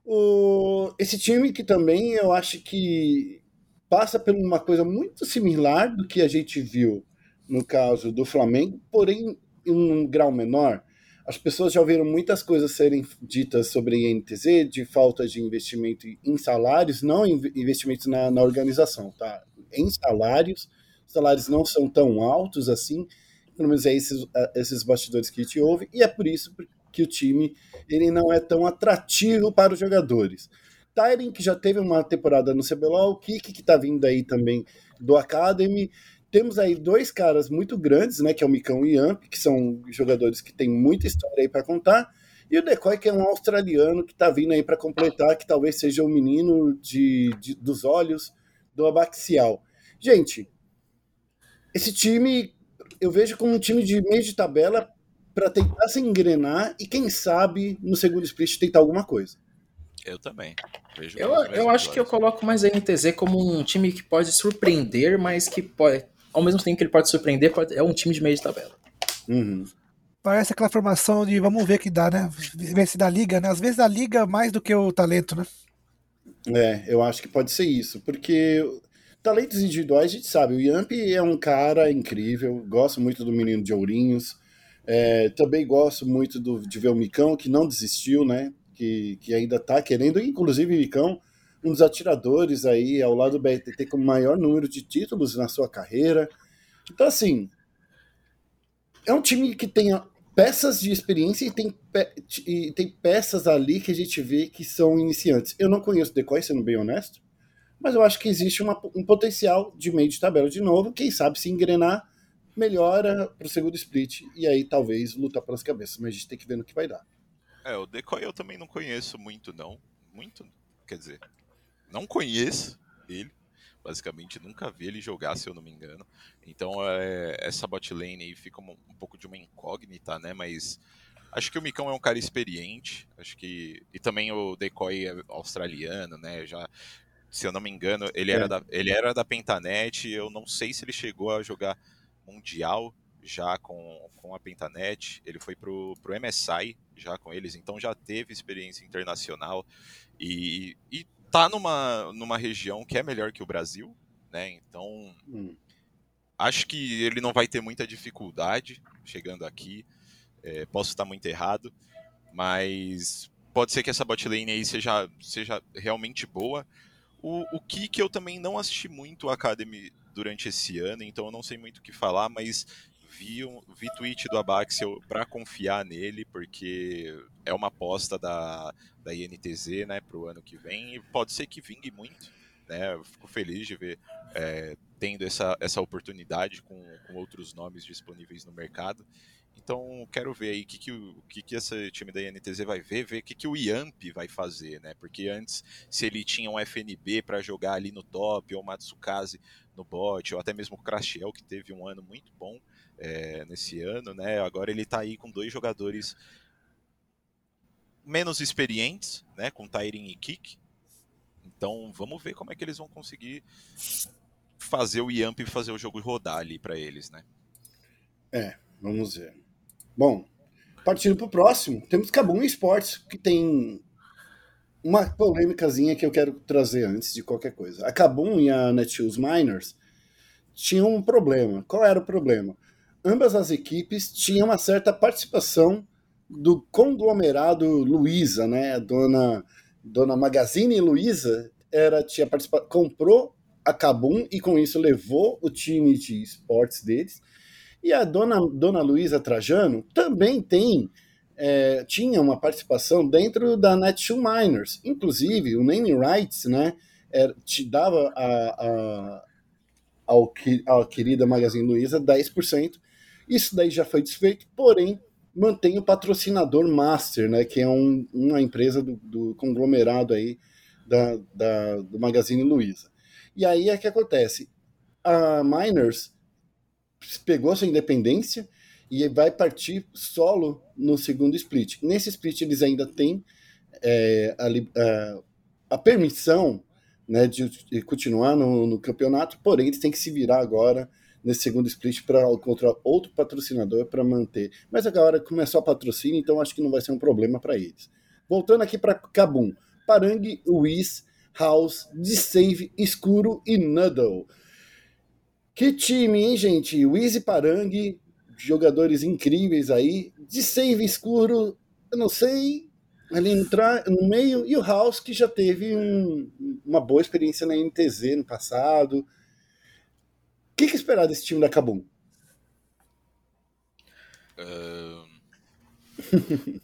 O, esse time que também eu acho que passa por uma coisa muito similar do que a gente viu no caso do Flamengo, porém em um grau menor. As pessoas já ouviram muitas coisas serem ditas sobre a NTZ, de falta de investimento em salários, não investimentos na, na organização, tá? Em salários, os salários não são tão altos assim, pelo menos é esses, ah, esses bastidores que a gente ouve, e é por isso que o time ele não é tão atrativo para os jogadores. Tyren, que já teve uma temporada no CBLOL, o Kik, que está vindo aí também do Academy, temos aí dois caras muito grandes, né, que é o Micão e o Yamp, que são jogadores que têm muita história aí para contar, e o Decoy, que é um australiano que está vindo aí para completar, que talvez seja o menino de, de- dos olhos do Abaxial. Gente, esse time eu vejo como um time de meio de tabela para tentar se engrenar e quem sabe no segundo split tentar alguma coisa. Eu também. Vejo Eu, eu acho que eu coloco mais a NTZ como um time que pode surpreender, mas que pode, ao mesmo tempo que ele pode surpreender, pode- é um time de meio de tabela. Uhum. Parece aquela formação de vamos ver que dá, né? Ver se dá liga, né? Às vezes dá liga mais do que o talento, né? É, eu acho que pode ser isso, porque talentos individuais a gente sabe, o Yamp é um cara incrível, gosto muito do menino de Ourinhos, é, também gosto muito do, de ver o Micão, que não desistiu, né? Que, que ainda tá querendo, inclusive o Micão, um dos atiradores aí ao lado do BRTT com o maior número de títulos na sua carreira. Então, assim, é um time que tem peças de experiência e tem, pe- e tem peças ali que a gente vê que são iniciantes. Eu não conheço o Decoy, sendo bem honesto, mas eu acho que existe uma- um potencial de meio de tabela de novo. Quem sabe se engrenar, melhora para o segundo split e aí talvez lutar pelas cabeças. Mas a gente tem que ver no que vai dar. É, o Decoy eu também não conheço muito, não. Muito, quer dizer, não conheço ele. Basicamente, nunca vi ele jogar, se eu não me engano. Então, é, essa bot lane aí fica um, um pouco de uma incógnita, né? Mas acho que o Micão é um cara experiente. Acho que. E também o Decoy é australiano, né? Já. Se eu não me engano, ele, É. era, da, ele era da Pentanet. Eu não sei se ele chegou a jogar Mundial já com, com a Pentanet. Ele foi pro, pro MSI já com eles, então já teve experiência internacional e, e tá numa, numa região que é melhor que o Brasil, né? Então Hum. acho que ele não vai ter muita dificuldade chegando aqui. É, posso estar muito errado, mas pode ser que essa bot lane aí seja, seja realmente boa. O, o Kik eu também não assisti muito a Academy durante esse ano, então eu não sei muito o que falar, mas vi, um, vi tweet do Abaxial para confiar nele, porque é uma aposta da, da INTZ né, para o ano que vem, e pode ser que vingue muito né? Fico feliz de ver é, tendo essa, essa oportunidade com, com outros nomes disponíveis no mercado. Então, quero ver aí o que, que, o que, que esse time da INTZ vai ver, ver o que, que o Yamp vai fazer, né? Porque antes, se ele tinha um FNB para jogar ali no top, ou o Matsukaze no bot, ou até mesmo o Crashiel, que teve um ano muito bom é, nesse ano, né? Agora ele está aí com dois jogadores menos experientes, né? Com Tyrin e Kick. Então, vamos ver como é que eles vão conseguir fazer o Yamp fazer o jogo rodar ali para eles, né? É, vamos ver. Bom, partindo para o próximo, temos Kabum Esportes, que tem uma polêmicazinha que eu quero trazer antes de qualquer coisa. A Kabum e a Netshoes Miners tinham um problema. Qual era o problema? Ambas as equipes tinham uma certa participação do conglomerado Luiza, né? A dona, dona Magazine Luiza era, tinha participado, comprou a Kabum e com isso levou o time de esportes deles e a dona, dona Luísa Trajano também tem é, tinha uma participação dentro da Netshoe Miners. Inclusive, o name rights né, é, te dava a, a, ao, à querida Magazine Luiza 10%. Isso daí já foi desfeito, porém mantém o patrocinador master, né, que é um, uma empresa do, do conglomerado aí da, da, do Magazine Luiza. E aí é que acontece, a Miners pegou sua independência e vai partir solo no segundo split. Nesse split eles ainda têm é, a, a, a, permissão né, de, de continuar no, no, campeonato, porém eles têm que se virar agora nesse segundo split para encontrar outro patrocinador para manter. Mas agora começou a patrocínio, então acho que não vai ser um problema para eles. Voltando aqui para Kabum, Parang, Whis, House, D-Save, Escuro e Nuddle. Que time, hein, gente? O Easy Parang, jogadores incríveis aí. De save escuro, eu não sei. Ali entrar no meio. E o House, que já teve um, uma boa experiência na NTZ no passado. O que, que esperar desse time da Kabum? Uh...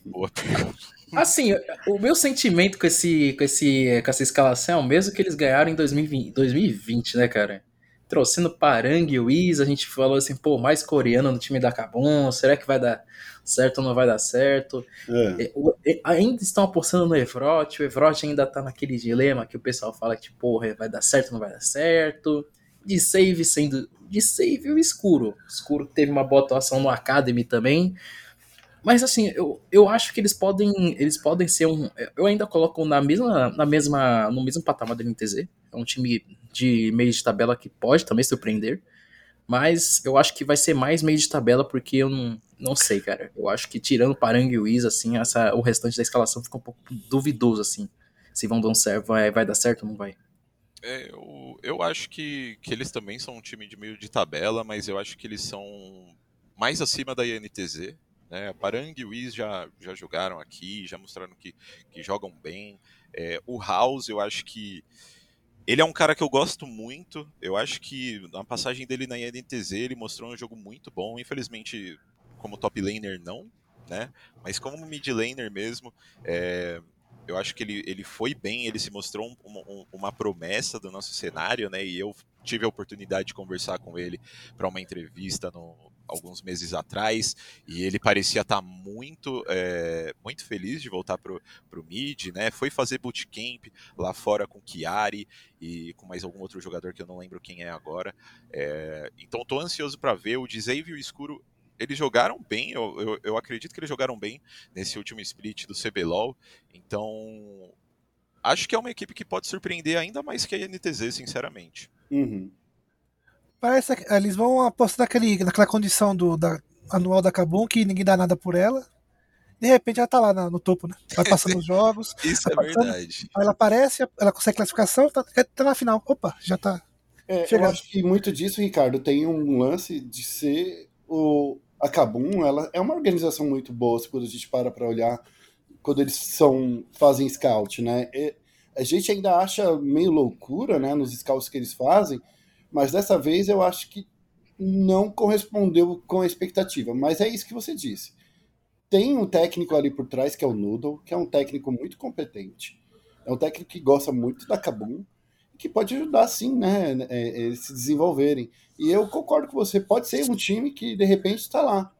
boa pergunta. Assim, o meu sentimento com, esse, com, esse, com essa escalação é o mesmo que eles ganharam em 2020, 2020 né, cara? trouxendo Parang e Wiz, a gente falou assim, pô, mais coreano no time da Cabum, será que vai dar certo ou não vai dar certo? É. É, ainda estão apostando no Evrot, o Evrot ainda tá naquele dilema que o pessoal fala que, porra, vai dar certo ou não vai dar certo. De save sendo. De save o escuro. Escuro teve uma boa atuação no Academy também. Mas assim, eu, eu acho que eles podem eles podem ser um. Eu ainda coloco na mesma, na mesma, no mesmo patamar do NTZ. É um time de meio de tabela que pode também surpreender. Mas eu acho que vai ser mais meio de tabela porque eu não, não sei, cara. Eu acho que tirando Parang e Wiz, assim, essa, o restante da escalação fica um pouco duvidoso, assim. Se vão dar um certo, vai, vai dar certo ou não vai. É, eu, eu acho que, que eles também são um time de meio de tabela, mas eu acho que eles são mais acima da INTZ. Né? Parang e Wiz já, já jogaram aqui, já mostraram que, que jogam bem. É, o House, eu acho que ele é um cara que eu gosto muito. Eu acho que na passagem dele na INTZ ele mostrou um jogo muito bom. Infelizmente, como top laner, não, né? Mas como mid laner mesmo, é, eu acho que ele, ele foi bem, ele se mostrou um, um, uma promessa do nosso cenário, né? E eu tive a oportunidade de conversar com ele para uma entrevista no, alguns meses atrás e ele parecia estar tá muito é, muito feliz de voltar pro, pro mid, né? Foi fazer bootcamp lá fora com Chiari e com mais algum outro jogador que eu não lembro quem é agora. É, então estou ansioso para ver o o Escuro. Eles jogaram bem, eu, eu, eu, acredito que eles jogaram bem nesse último split do CBLOL. Então, acho que é uma equipe que pode surpreender ainda mais que a NTZ, sinceramente. Uhum. Parece que eles vão apostar naquele, naquela condição do da, anual da Kabum que ninguém dá nada por ela. De repente ela tá lá no topo, né? Vai passando os *laughs* jogos. Isso é passando, verdade. Ela aparece, ela consegue classificação, tá, tá na final. Opa, já tá. É, eu acho que muito disso, Ricardo, tem um lance de ser o. A Kabum, ela é uma organização muito boa, quando a gente para para olhar, quando eles são fazem scout, né? E a gente ainda acha meio loucura, né, nos scouts que eles fazem, mas dessa vez eu acho que não correspondeu com a expectativa. Mas é isso que você disse. Tem um técnico ali por trás, que é o Noodle, que é um técnico muito competente. É um técnico que gosta muito da Kabum. Que pode ajudar sim, né, é, eles se desenvolverem. E eu concordo com você, pode ser um time que de repente está lá,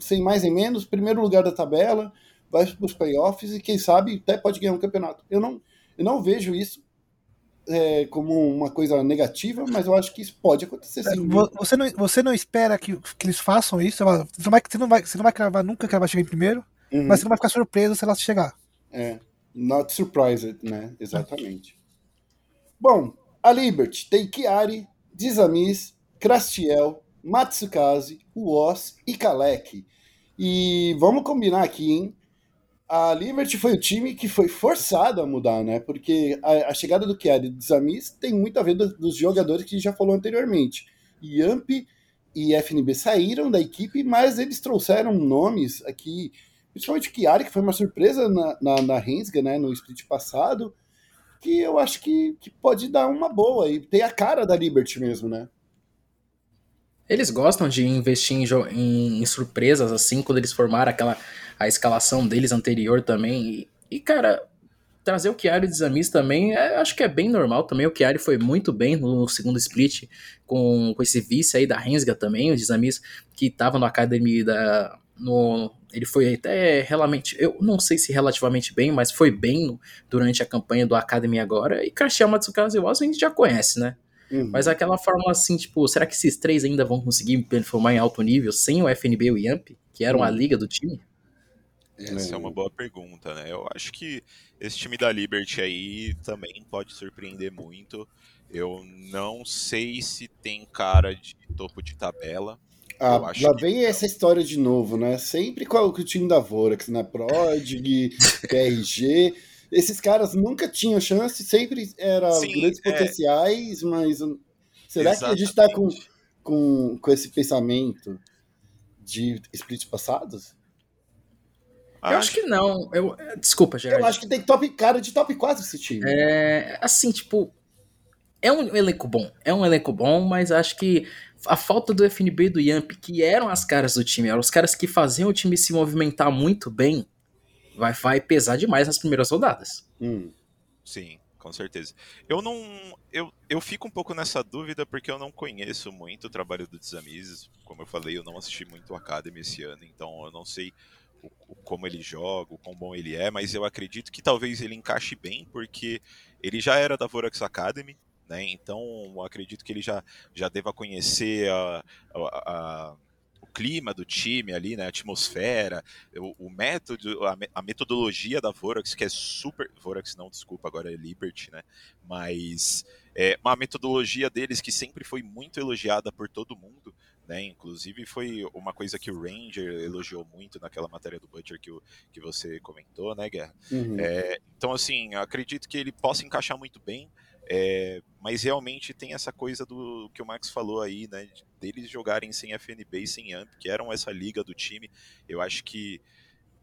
sem mais nem menos, primeiro lugar da tabela, vai para os playoffs e quem sabe até pode ganhar um campeonato. Eu não, eu não vejo isso é, como uma coisa negativa, mas eu acho que isso pode acontecer sim. Você não, você não espera que, que eles façam isso? Você não vai, você não vai, você não vai cravar nunca que ela vai chegar em primeiro, uhum. mas você não vai ficar surpreso se ela chegar. É, not surprised, né? Exatamente. Bom, a Liberty tem Chiari, Dizamis, Crastiel, Matsukaze, Uos e Kalec. E vamos combinar aqui, hein? a Liberty foi o time que foi forçado a mudar, né? Porque a, a chegada do Chiari e do Zamis tem muito a ver do, dos jogadores que a gente já falou anteriormente. Yamp e FNB saíram da equipe, mas eles trouxeram nomes aqui, principalmente o Chiari, que foi uma surpresa na, na, na Rensga, né? No split passado, que eu acho que, que pode dar uma boa e tem a cara da Liberty mesmo, né? Eles gostam de investir em, em, em surpresas, assim, quando eles formaram aquela a escalação deles anterior também. E, e cara, trazer o Chiari de Zamis também, é, acho que é bem normal também. O Chiari foi muito bem no segundo split com, com esse vice aí da Rensga também, o Zamis que estava no Academy da. No, ele foi até relativamente, eu não sei se relativamente bem, mas foi bem durante a campanha do Academy agora. E Kashiyama Tsukasa e Oz a gente já conhece, né? Uhum. Mas aquela forma assim, tipo, será que esses três ainda vão conseguir performar em alto nível sem o FNB e o Yamp, que eram uhum. a liga do time? Essa é uma boa pergunta, né? Eu acho que esse time da Liberty aí também pode surpreender muito. Eu não sei se tem cara de topo de tabela. Ah, lá vem essa história de novo, né? Sempre com o time da Vorax, né? Prodig, *laughs* PRG. Esses caras nunca tinham chance, sempre eram grandes é... potenciais, mas será Exatamente. que a gente tá com, com, com esse pensamento de splits passados? Eu acho que não. Eu, desculpa, Gerard. Eu acho que tem top, cara de top 4 esse time. É, assim, tipo, é um elenco bom. É um elenco bom, mas acho que a falta do FNB e do Yamp, que eram as caras do time, eram os caras que faziam o time se movimentar muito bem, vai, vai pesar demais nas primeiras rodadas. Hum. Sim, com certeza. Eu não. Eu, eu fico um pouco nessa dúvida porque eu não conheço muito o trabalho do Desamizes. Como eu falei, eu não assisti muito o Academy esse ano, então eu não sei o, o, como ele joga, o quão bom ele é, mas eu acredito que talvez ele encaixe bem, porque ele já era da Vorax Academy, né? Então eu acredito que ele já, já deva conhecer a, a, a o clima do time ali, né? A atmosfera, o, o método, a, a, metodologia da Vorax, que é super. Vorax não, desculpa, agora é Liberty, né? Mas é uma metodologia deles que sempre foi muito elogiada por todo mundo. Né? Inclusive foi uma coisa que o Ranger elogiou muito naquela matéria do Butcher que, o, que você comentou, né, Guerra? Uhum. É, então, assim, acredito que ele possa encaixar muito bem, é, mas realmente tem essa coisa do que o Max falou aí, né? Deles jogarem sem FNB e sem AMP, que eram essa liga do time. Eu acho que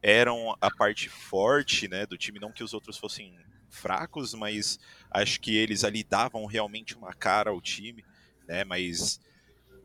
eram a parte forte, né, do time, não que os outros fossem fracos, mas acho que eles ali davam realmente uma cara ao time, né? Mas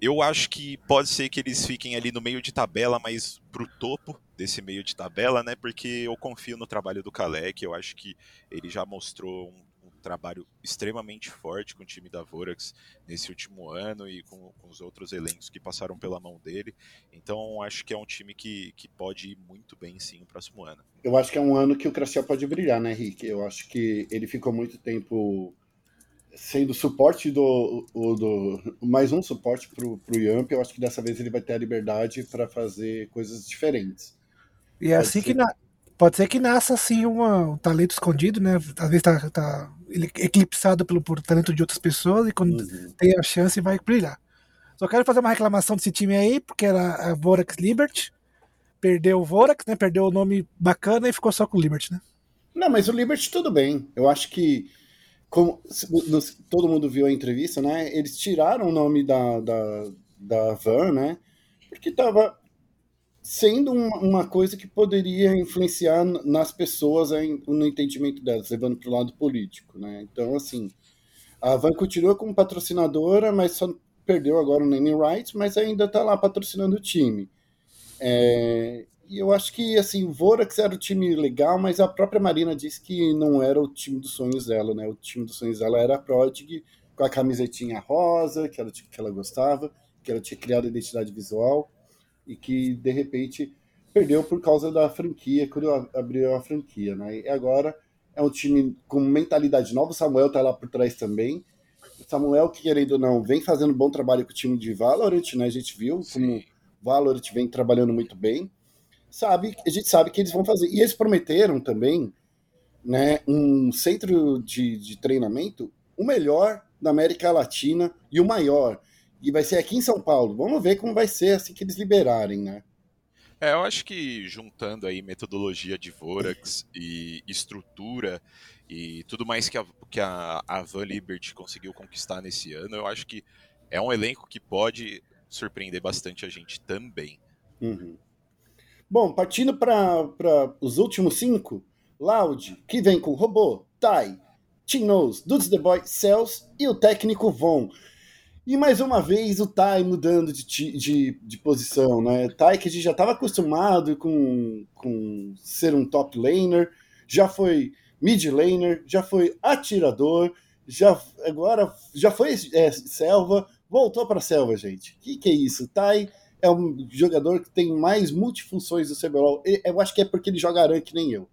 eu acho que pode ser que eles fiquem ali no meio de tabela, mas pro topo desse meio de tabela, né? Porque eu confio no trabalho do Kalec, eu acho que ele já mostrou um, trabalho extremamente forte com o time da Vorax nesse último ano e com, com, os outros elencos que passaram pela mão dele. Então acho que é um time que, que pode ir muito bem sim no próximo ano. Eu acho que é um ano que o Craciel pode brilhar, né, Rick? Eu acho que ele ficou muito tempo sendo suporte do, o, do mais um suporte pro, pro Yamp, eu acho que dessa vez ele vai ter a liberdade para fazer coisas diferentes. E é pode assim ser. que na, pode ser que nasça assim uma, um talento escondido, né? Às vezes tá, tá eclipsado pelo por talento de outras pessoas e quando uhum. tem a chance vai brilhar. Só quero fazer uma reclamação desse time aí, porque era a Vorax Liberty. Perdeu o Vorax, né? Perdeu o nome bacana e ficou só com o Liberty, né? Não, mas o Liberty tudo bem. Eu acho que como todo mundo viu a entrevista, né? Eles tiraram o nome da, da, da van, né? Porque estava sendo uma, coisa que poderia influenciar nas pessoas no entendimento delas, levando para o lado político, né? Então, assim, a van continua como patrocinadora, mas só perdeu agora o naming rights, mas ainda está lá patrocinando o time. É, E eu acho que, assim, o Vorax era o time legal, mas a própria Marina disse que não era o time dos sonhos dela, né? O time dos sonhos dela era a Prodigy, com a camisetinha rosa, que ela, que ela gostava, que ela tinha criado a identidade visual, e que, de repente, perdeu por causa da franquia, quando abriu a franquia, né? E agora é um time com mentalidade nova, o Samuel tá lá por trás também. O Samuel, que querendo ou não, vem fazendo um bom trabalho com o time de Valorant, né? A gente viu Sim. como Valorant vem trabalhando muito bem sabe, a gente sabe que eles vão fazer. E eles prometeram também né, um centro de, de treinamento, o melhor da América Latina e o maior. E vai ser aqui em São Paulo. Vamos ver como vai ser assim que eles liberarem, né? É, eu acho que juntando aí metodologia de Vorax e estrutura e tudo mais que a, que a, a Van Liberty conseguiu conquistar nesse ano, eu acho que é um elenco que pode surpreender bastante a gente também. Uhum. Bom, partindo para os últimos cinco, Loud, que vem com Robô, Tai, Nose, Dudes the Boy, Cells e o técnico Von. E mais uma vez o Tai mudando de, de, de posição, né? Tai que a gente já estava acostumado com, com ser um top laner, já foi mid laner, já foi atirador, já agora já foi é, selva, voltou para selva, gente. Que que é isso? Tai é um jogador que tem mais multifunções do CBLOL. Eu acho que é porque ele joga aran que nem eu.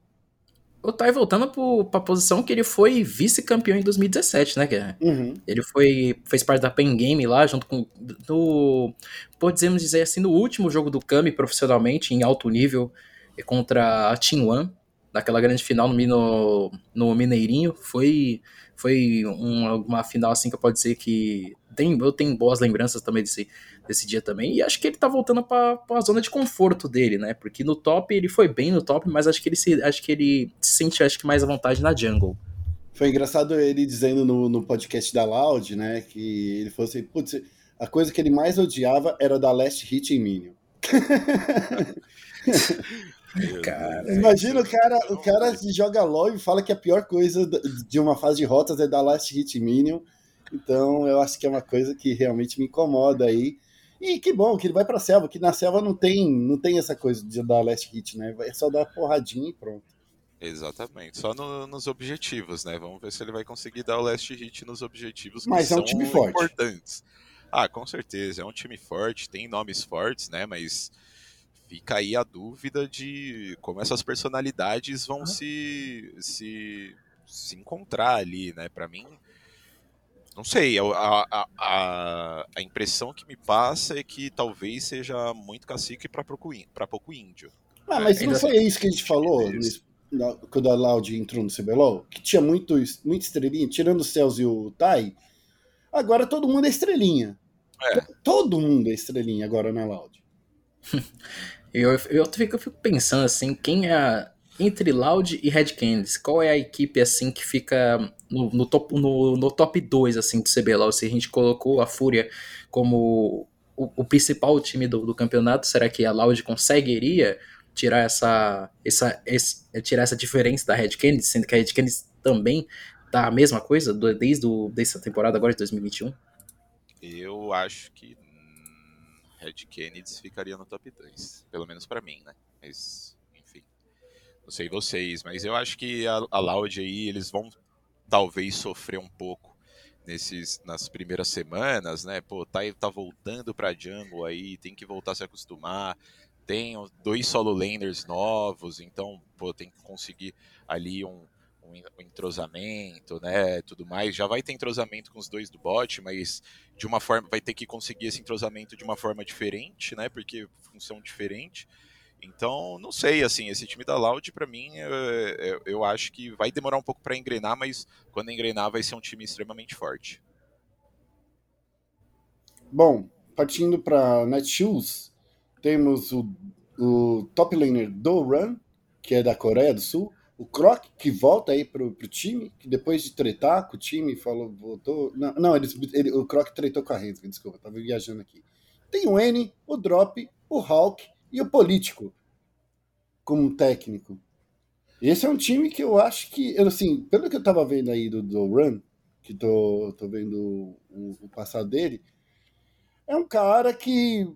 O Tai voltando para a posição que ele foi vice-campeão em 2017, né, Guerra? Uhum. Ele foi, fez parte da Pen Game lá, junto com. No, podemos dizer assim, no último jogo do Kami profissionalmente, em alto nível, contra a Team One, naquela grande final no, no Mineirinho. Foi, foi uma, uma final assim que eu posso dizer que. Tem, eu tenho boas lembranças também desse, desse dia também. E acho que ele tá voltando para a zona de conforto dele, né? Porque no top ele foi bem no top, mas acho que ele se, acho que ele se sente acho que mais à vontade na jungle. Foi engraçado ele dizendo no, no podcast da Loud, né? Que ele falou assim: putz, a coisa que ele mais odiava era da Last Hit em Minion. *laughs* Cara, Imagina o cara, o cara joga LOL e fala que a pior coisa de uma fase de rotas é da Last Hit Minion. Então eu acho que é uma coisa que realmente me incomoda aí. E que bom que ele vai pra selva, que na selva não tem, não tem essa coisa de dar last hit, né? É só dar porradinha e pronto. Exatamente, só no, nos objetivos, né? Vamos ver se ele vai conseguir dar o last hit nos objetivos que Mas é um são time forte. importantes. Ah, com certeza, é um time forte, tem nomes fortes, né? Mas fica aí a dúvida de como essas personalidades vão se, se, se encontrar ali, né? Para mim, não sei, a, a, a, a, impressão que me passa é que talvez seja muito cacique para pouco, pouco índio. Ah, mas não foi isso que a gente falou nesse, na, quando a Loud entrou no CBLOL? Que tinha muito, muito estrelinha, tirando o Cells e o Tai. Agora todo mundo é estrelinha. É. Todo mundo é estrelinha agora na Loud. *laughs* eu, eu, fico, eu fico pensando assim, quem é a, entre Loud e Red Candies, qual é a equipe assim que fica no, no, top, no, no top 2 assim, do CBLOL? Se a gente colocou a Fúria como o, o principal time do, do, campeonato, será que a Loud conseguiria tirar essa, essa, essa, tirar essa diferença da Red Candies, sendo que a Red Candies também tá a mesma coisa desde, o, desde a temporada agora de 2021? Eu acho que Red Kennedy ficaria no top 2, pelo menos para mim, né? Mas não sei vocês, mas eu acho que a, a Loud aí, eles vão talvez sofrer um pouco nesses, nas primeiras semanas, né? Pô, tá, tá voltando pra jungle aí, tem que voltar a se acostumar. Tem dois solo laners novos, então, pô, tem que conseguir ali um, um, entrosamento, né? Tudo mais. Já vai ter entrosamento com os dois do bot, mas de uma forma, vai ter que conseguir esse entrosamento de uma forma diferente, né? Porque função diferente. Então, não sei, assim, esse time da Loud, para mim, eu, eu, eu, acho que vai demorar um pouco para engrenar, mas quando engrenar vai ser um time extremamente forte. Bom, partindo para Netshoes, temos o, o top laner do Run, que é da Coreia do Sul, o Croc, que volta aí pro, pro time, que depois de tretar com o time, falou, voltou... Não, não ele, o Croc tretou com a Rensga, desculpa, tava viajando aqui. Tem o N, o Drop, o Hulk, e o político como técnico. Esse é um time que eu acho que, assim, pelo que eu tava vendo aí do, do Run, que tô, tô vendo o, o passado dele, é um cara que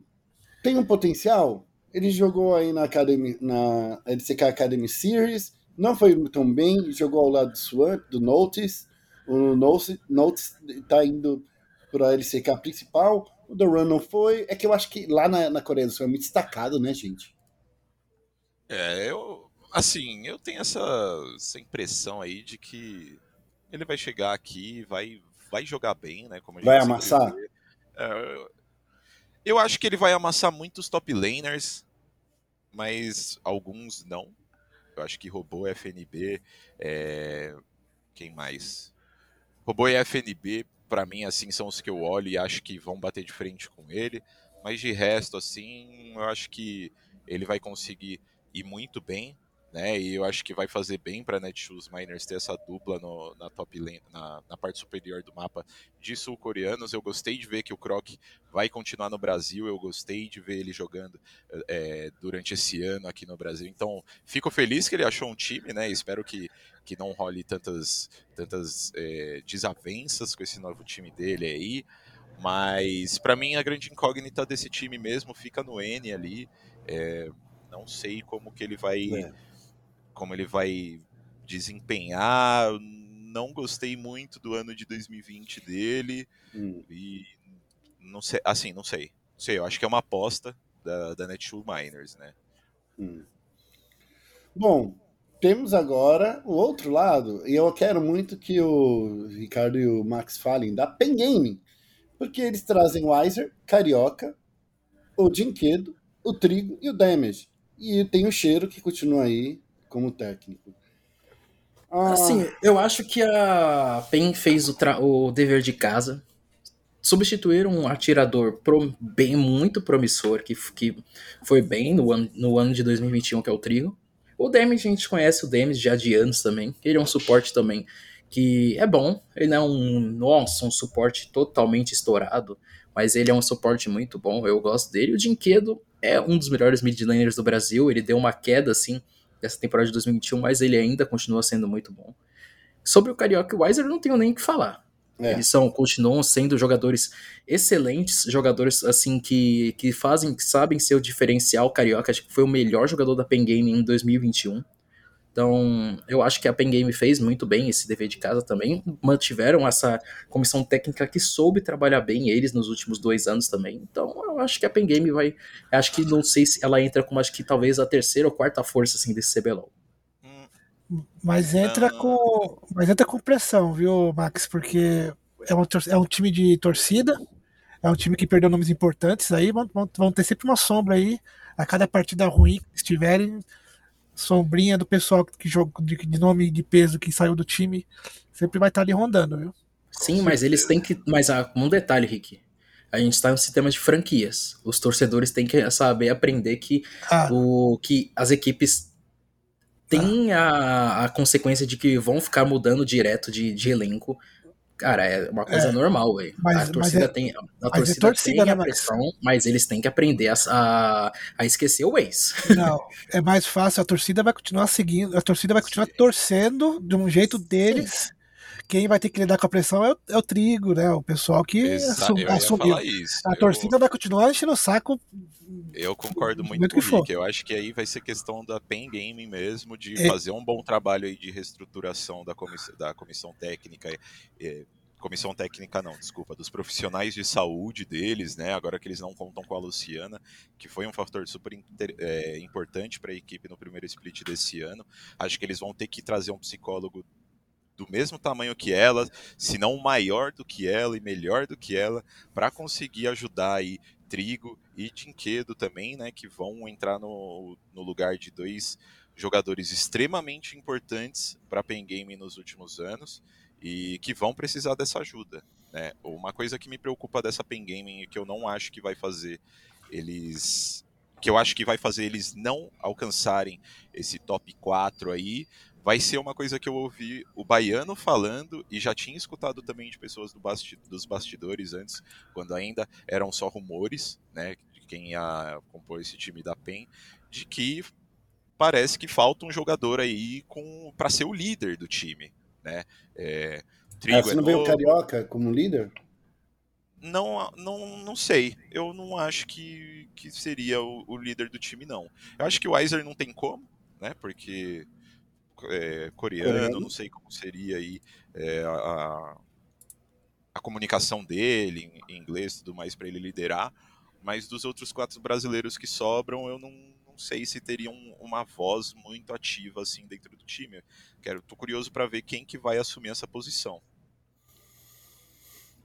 tem um potencial, Ele jogou aí na, Academy, na LCK Academy Series, não foi tão bem, jogou ao lado do Swan, do Notice. O Notice, Notice tá indo para a LCK principal, o The Run não foi. É que eu acho que lá na, na Coreia do Sul é muito destacado, né, gente? É, eu. Assim, eu tenho essa, essa impressão aí de que ele vai chegar aqui, vai, vai jogar bem, né? Como vai amassar? É, eu acho que ele vai amassar muitos top laners, mas alguns não. Eu acho que robô FNB. É... Quem mais? Robô e FNB, para mim, assim, são os que eu olho e acho que vão bater de frente com ele. Mas de resto, assim, eu acho que ele vai conseguir ir muito bem né? E eu acho que vai fazer bem para Netshoes Miners ter essa dupla no, na top lane, na, na, parte superior do mapa de sul-coreanos. Eu gostei de ver que o Croc vai continuar no Brasil, eu gostei de ver ele jogando é, durante esse ano aqui no Brasil. Então, fico feliz que ele achou um time, né? Espero que, que não role tantas, tantas é, desavenças com esse novo time dele aí. Mas para mim a grande incógnita desse time mesmo fica no N ali. É, não sei como que ele vai é como ele vai desempenhar. Não gostei muito do ano de 2020 dele. Hum. E não sei, assim, não sei. Não sei, eu acho que é uma aposta da, da Netshoes Miners, né? Hum. Bom, temos agora o outro lado, e eu quero muito que o Ricardo e o Max falem da Pen Gaming, porque eles trazem o Weiser, Carioca, o Dinquedo, o Trigo e o Damage. E tem o Cheiro que continua aí como técnico. Ah... Assim, eu acho que a PEN fez o, o dever de casa. Substituíram um atirador pro bem muito promissor, que, que foi bem no ano, no ano de 2021, que é o Trigo. O Damage, a gente conhece o Damage já de anos também. Ele é um suporte também que é bom. Ele não é um, nossa, um suporte totalmente estourado, mas ele é um suporte muito bom. Eu gosto dele. O Dinquedo é um dos melhores mid laners do Brasil. Ele deu uma queda assim dessa temporada de 2021, mas ele ainda continua sendo muito bom. Sobre o Carioca e o Weiser, eu não tenho nem o que falar. É. Eles são, continuam sendo jogadores excelentes, jogadores assim que, que fazem, que sabem ser o diferencial. Carioca acho que foi o melhor jogador da Pen Game em 2021. Então, eu acho que a Pen Game fez muito bem esse dever de casa também. Mantiveram essa comissão técnica que soube trabalhar bem eles nos últimos dois anos também. Então, eu acho que a Pen Game vai. Acho que não sei se ela entra como acho que talvez a terceira ou quarta força assim, desse CBLOL. Mas entra com. Mas entra com pressão, viu, Max? Porque é um, é um time de torcida, é um time que perdeu nomes importantes aí, vão, vão, vão ter sempre uma sombra aí. A cada partida ruim que estiverem, sombrinha do pessoal que jogou de, de, nome de peso que saiu do time sempre vai estar ali rondando, viu? Sim, mas eles têm que. Mas ah, um detalhe, Rick. A gente está em um sistema de franquias. Os torcedores têm que saber aprender que, ah. o, que as equipes têm ah. a, a consequência de que vão ficar mudando direto de, de elenco Cara, é uma coisa é, normal, velho. A torcida é, tem, a torcida, é torcida tem a né, pressão, mas eles têm que aprender a, a, a, esquecer o ex. Não, é mais fácil, a torcida vai continuar seguindo, a torcida vai continuar torcendo de um jeito deles. Sim. Quem vai ter que lidar com a pressão é o, é o trigo, né? O pessoal que assumiu. A torcida vai continuar enchendo o saco. Eu concordo muito, com o Rick. Eu acho que aí vai ser questão da Pen Gaming mesmo, de é. fazer um bom trabalho aí de reestruturação da, comissão, da comissão técnica. É, comissão técnica não, desculpa, dos profissionais de saúde deles, né? Agora que eles não contam com a Luciana, que foi um fator super inter, é, importante para a equipe no primeiro split desse ano. Acho que eles vão ter que trazer um psicólogo do mesmo tamanho que ela, se não maior do que ela e melhor do que ela, para conseguir ajudar aí Trigo e Dinquedo também, né, que vão entrar no, no lugar de dois jogadores extremamente importantes para a Pen Game nos últimos anos e que vão precisar dessa ajuda. Né? Uma coisa que me preocupa dessa Pen Gaming e que eu não acho que vai fazer eles que eu acho que vai fazer eles não alcançarem esse top 4 aí, vai ser uma coisa que eu ouvi o Baiano falando e já tinha escutado também de pessoas do basti dos bastidores antes, quando ainda eram só rumores, né, de quem ia compor esse time da PEN, de que parece que falta um jogador aí com para ser o líder do time, né? É, Trigo ah, você não é vê o Carioca como líder? Não, não, não sei. Eu não acho que, que seria o, o líder do time, não. Eu acho que o Weiser não tem como, né? Porque é, coreano, não sei como seria aí é, a, a comunicação dele em, em inglês e tudo mais para ele liderar. Mas dos outros quatro brasileiros que sobram, eu não, não sei se teriam uma voz muito ativa assim dentro do time. Quero, tô curioso para ver quem que vai assumir essa posição.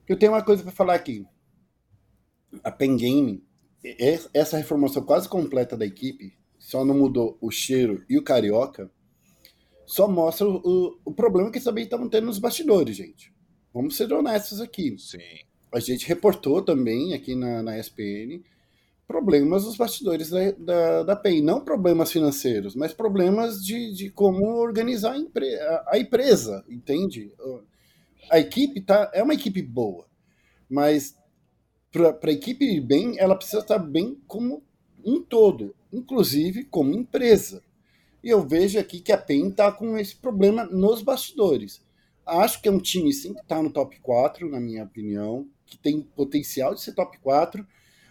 Eu tenho uma coisa para falar aqui. A Pen Game, essa reformação quase completa da equipe, só não mudou o cheiro e o carioca, só mostra o, o problema que também estavam tendo nos bastidores, gente. Vamos ser honestos aqui. Sim. A gente reportou também aqui na, na SPN problemas nos bastidores da, da, da PEN. Não problemas financeiros, mas problemas de, de como organizar a, empre, a, a empresa, entende? A equipe tá, é uma equipe boa, mas para a equipe ir bem, ela precisa estar bem como um todo, inclusive como empresa. E eu vejo aqui que a PEN está com esse problema nos bastidores. Acho que é um time sim que está no top 4, na minha opinião, que tem potencial de ser top 4.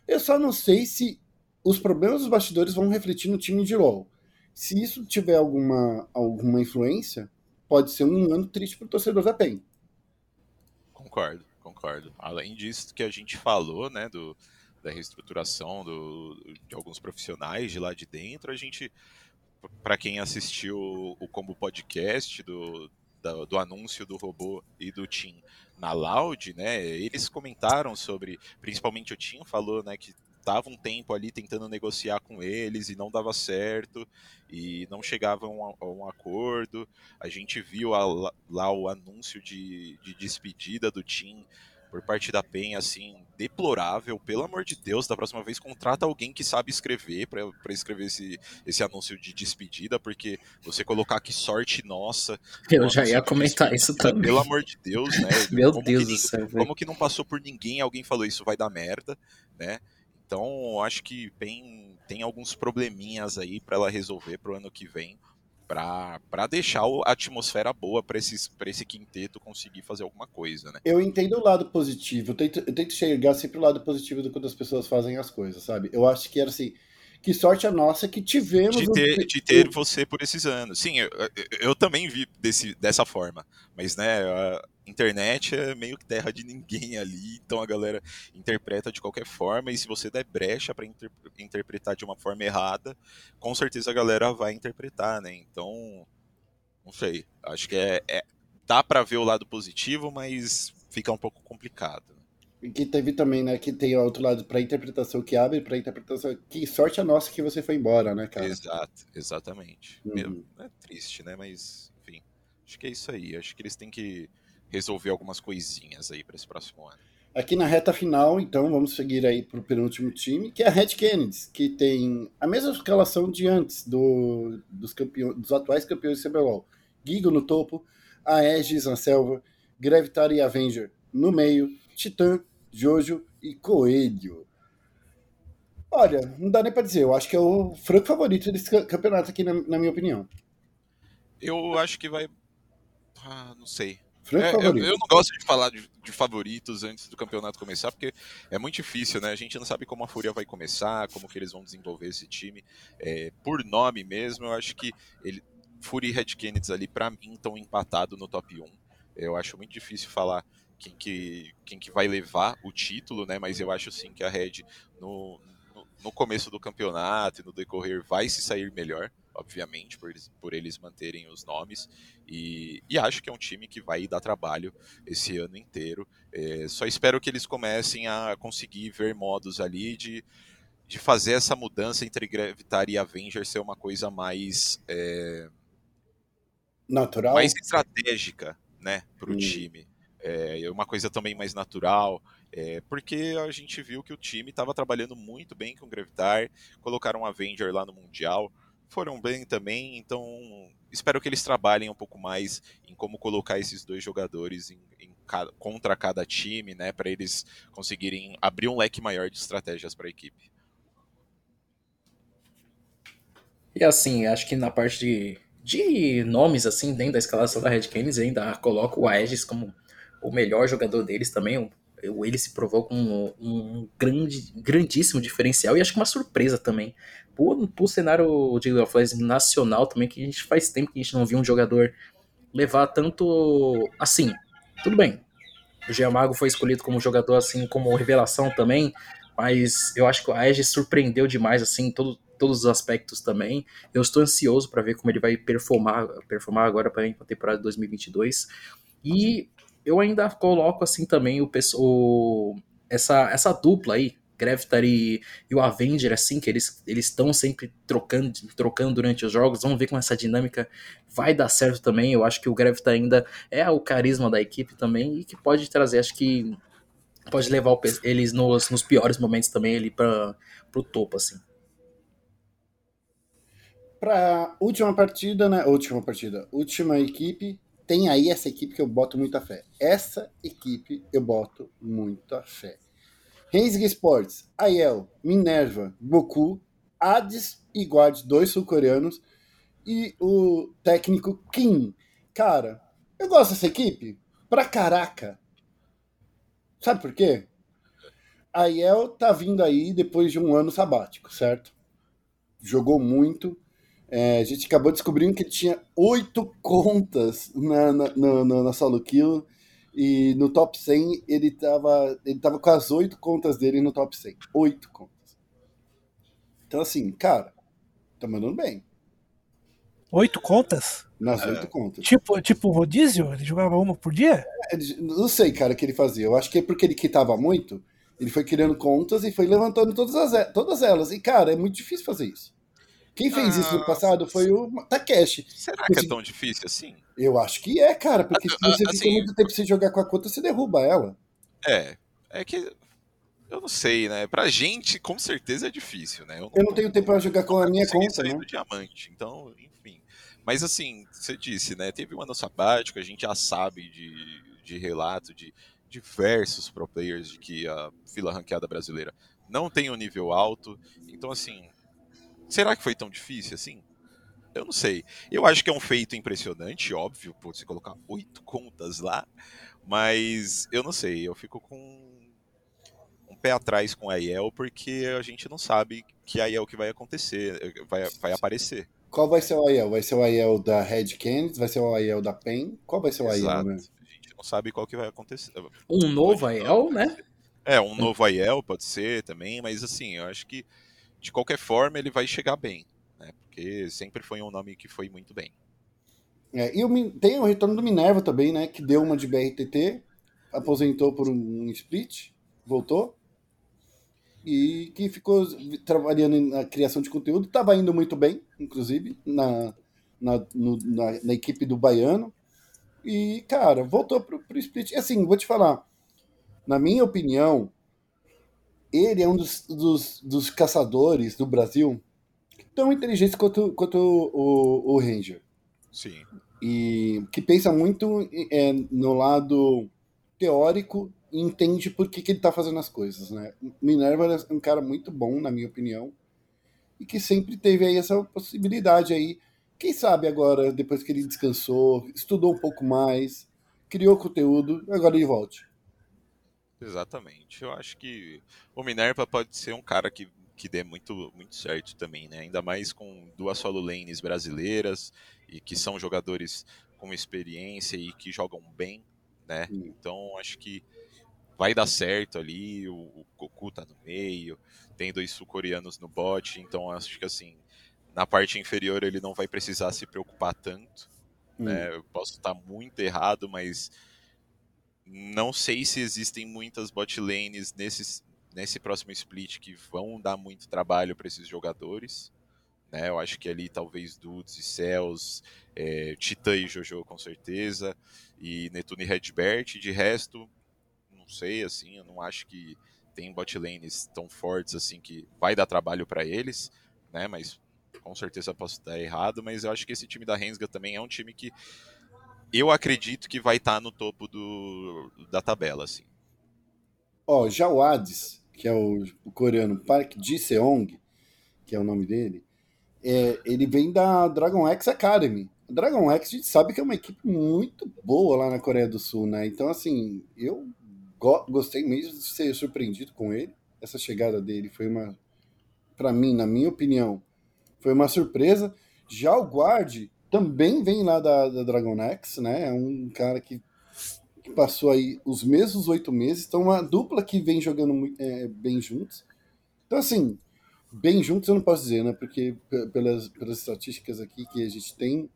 Eu só não sei se os problemas dos bastidores vão refletir no time de LoL. Se isso tiver alguma, alguma influência, pode ser um ano triste para o torcedor da PEN. Concordo, concordo. Além disso que a gente falou, né, do, da reestruturação do, de alguns profissionais de lá de dentro, a gente para quem assistiu o Combo Podcast do, do, do, anúncio do robô e do Tim na Loud, né? Eles comentaram sobre, principalmente o Tim falou, né, que estava um tempo ali tentando negociar com eles e não dava certo e não chegavam a, um acordo. A gente viu a, lá o anúncio de, de despedida do Tim por parte da PEN, assim, deplorável. Pelo amor de Deus, da próxima vez contrata alguém que sabe escrever para escrever esse, esse anúncio de despedida, porque você colocar que sorte nossa. Eu já ia comentar isso também. Pelo amor de Deus, né? *laughs* Meu como Deus do céu. Como que não passou por ninguém, alguém falou isso vai dar merda, né? Então, acho que PEN tem alguns probleminhas aí para ela resolver pro ano que vem para deixar a atmosfera boa para esse quinteto conseguir fazer alguma coisa, né? Eu entendo o lado positivo, eu tento, eu tento chegar sempre o lado positivo do quando as pessoas fazem as coisas, sabe? Eu acho que era assim, que sorte a nossa que tivemos. De ter, um... de ter você por esses anos. Sim, eu, eu, também vi desse, dessa forma. Mas, né, a internet é meio que terra de ninguém ali, então a galera interpreta de qualquer forma. E se você der brecha para inter, interpretar de uma forma errada, com certeza a galera vai interpretar, né? Então, não sei. Acho que é, é dá para ver o lado positivo, mas fica um pouco complicado que teve também, né, que tem outro lado para interpretação que abre para interpretação. Que sorte a nossa que você foi embora, né, cara? Exato, exatamente. Uhum. É triste, né, mas enfim, acho que é isso aí. Acho que eles têm que resolver algumas coisinhas aí para esse próximo ano. Aqui na reta final, então, vamos seguir aí para o penúltimo time, que é a Red Kennedy, que tem a mesma escalação de antes do, dos, campeões, dos atuais campeões do CBLOL. Gigo no topo, Aegis na selva, Gravitar e Avenger no meio, Titã, Jojo e Coelho. Olha, não dá nem para dizer. Eu acho que é o franco favorito desse campeonato aqui, na, na minha opinião. Eu acho que vai. Ah, não sei. É. Eu, eu, não gosto de falar de, de, favoritos antes do campeonato começar, porque é muito difícil, né? A gente não sabe como a Fúria vai começar, como que eles vão desenvolver esse time. É, por nome mesmo, eu acho que ele, Fúria e Red Kennedy ali, para mim, estão empatados no top 1. Eu acho muito difícil falar quem que, quem que vai levar o título, né? Mas eu acho sim que a Red no, no, no, começo do campeonato e no decorrer vai se sair melhor, obviamente, por eles, por eles manterem os nomes. E, e acho que é um time que vai dar trabalho esse ano inteiro. É, só espero que eles comecem a conseguir ver modos ali de, de fazer essa mudança entre Gravitar e Avenger ser uma coisa mais. É, Natural. Mais estratégica, né, para o hum. time é uma coisa também mais natural, é, porque a gente viu que o time estava trabalhando muito bem com o Gravitar, colocaram um Avenger lá no Mundial, foram bem também, então espero que eles trabalhem um pouco mais em como colocar esses dois jogadores em, em contra cada time, né, para eles conseguirem abrir um leque maior de estratégias para a equipe. E assim, acho que na parte de, de nomes assim dentro da escalação da Red Canis ainda coloco o Aegis como o melhor jogador deles também, um ele se provou como um grande, grandíssimo diferencial e acho que uma surpresa também. Por, por cenário de League of Legends nacional também, que a gente faz tempo que a gente não viu um jogador levar tanto. Assim, tudo bem. O Giamago foi escolhido como jogador, assim, como revelação também, mas eu acho que a Edge surpreendeu demais, assim, todo, todos os aspectos também. Eu estou ansioso para ver como ele vai performar, performar agora para a temporada de 2022. E eu ainda coloco assim também o, o essa, essa dupla aí, Gravitar e, e, o Avenger, assim, que eles estão sempre trocando, trocando durante os jogos. Vamos ver como essa dinâmica vai dar certo também. Eu acho que o Gravitar ainda é o carisma da equipe também e que pode trazer, acho que pode levar eles nos, nos piores momentos também ali para o topo, assim. Para última partida, né? Última partida, última equipe, tem aí essa equipe que eu boto muita fé. Essa equipe eu boto muita fé. Rensga Sports, Aiel, Minerva, Goku, Hades e Guard, dois sul-coreanos, e o técnico Kim. Cara, eu gosto dessa equipe pra caraca. Sabe por quê? Aiel tá vindo aí depois de um ano sabático, certo? Jogou muito, é, a gente acabou descobrindo que ele tinha oito contas na, na, na, na solo kill e no top 100 ele tava, ele tava com as oito contas dele no top 100. Oito contas. Então, assim, cara, tá mandando bem. Oito contas? Nas é. oito contas. Tipo, tipo rodízio? Ele jogava uma por dia? É, não sei, cara, o que ele fazia. Eu acho que é porque ele quitava muito, ele foi criando contas e foi levantando todas, as, todas elas. E, cara, é muito difícil fazer isso. Quem fez ah, isso no ah, passado foi o Takeshi. Será que é tão difícil assim? Eu acho que é, cara, porque se você assim, fica muito tempo sem jogar com a conta, você derruba ela. É, é que eu não sei, né? Pra gente, com certeza é difícil, né? Eu não, eu não tenho tempo pra jogar com a minha conta, sair né? do diamante, então, enfim. Mas assim, você disse, né? Teve um ano sabático, a gente já sabe de, de relato de diversos pro players de que a fila ranqueada brasileira não tem um nível alto. Então, assim, Será que foi tão difícil assim? Eu não sei. Eu acho que é um feito impressionante, óbvio, por você colocar oito contas lá, mas eu não sei. Eu fico com um pé atrás com a IEL porque a gente não sabe que a IEL que vai acontecer, vai, vai aparecer. Qual vai ser o IEL? Vai ser o IEL da Red Canids? Vai ser o IEL da PEN? Qual vai ser o Exato. IEL, né? A gente não sabe qual que vai acontecer. Um novo IEL, né? É, um novo IEL pode ser também, mas assim, eu acho que de qualquer forma ele vai chegar bem, né? Porque sempre foi um nome que foi muito bem. É, e o, tem o retorno do Minerva também, né? Que deu uma de BRTT, aposentou por um split, voltou. E que ficou trabalhando na criação de conteúdo, estava indo muito bem, inclusive, na, na, no, na, na, equipe do Baiano. E, cara, voltou pro, pro split. E assim, vou te falar, na minha opinião, ele é um dos, dos, dos caçadores do Brasil tão inteligentes quanto, quanto o, o, o Ranger. Sim. E que pensa muito é, no lado teórico e entende por que, que ele está fazendo as coisas, né? Minerva é um cara muito bom, na minha opinião, e que sempre teve aí essa possibilidade aí. Quem sabe agora, depois que ele descansou, estudou um pouco mais, criou conteúdo, agora ele volte. Exatamente. Eu acho que o Minerva pode ser um cara que, que dê muito, muito certo também, né? Ainda mais com duas solo lanes brasileiras e que são jogadores com experiência e que jogam bem, né? Então acho que vai dar certo ali. O, o Goku tá no meio, tem dois sul-coreanos no bot, então acho que assim, na parte inferior ele não vai precisar se preocupar tanto. Né? Eu posso estar muito errado, mas não sei se existem muitas bot lanes nesse, nesse próximo split que vão dar muito trabalho para esses jogadores. Né? Eu acho que ali talvez Dudes e Cells, é, Titã e Jojo com certeza, e Netune e Redbert. De resto, não sei, assim, eu não acho que tem bot lanes tão fortes assim que vai dar trabalho para eles, né? Mas com certeza posso estar errado, mas eu acho que esse time da Rensga também é um time que eu acredito que vai estar tá no topo do, da tabela, assim. Ó, já o Hades, que é o, o coreano Park Ji-seong, que é o nome dele, é, ele vem da Dragon X Academy. Dragon X a gente sabe que é uma equipe muito boa lá na Coreia do Sul, né? Então, assim, eu go gostei mesmo de ser surpreendido com ele. Essa chegada dele foi uma, para mim, na minha opinião, foi uma surpresa. Já o Guard também vem lá da, da Dragon X, né? É um cara que, que passou aí os mesmos oito meses. Então, uma dupla que vem jogando é, bem juntos. Então, assim, bem juntos eu não posso dizer, né? Porque pelas, pelas estatísticas aqui que a gente tem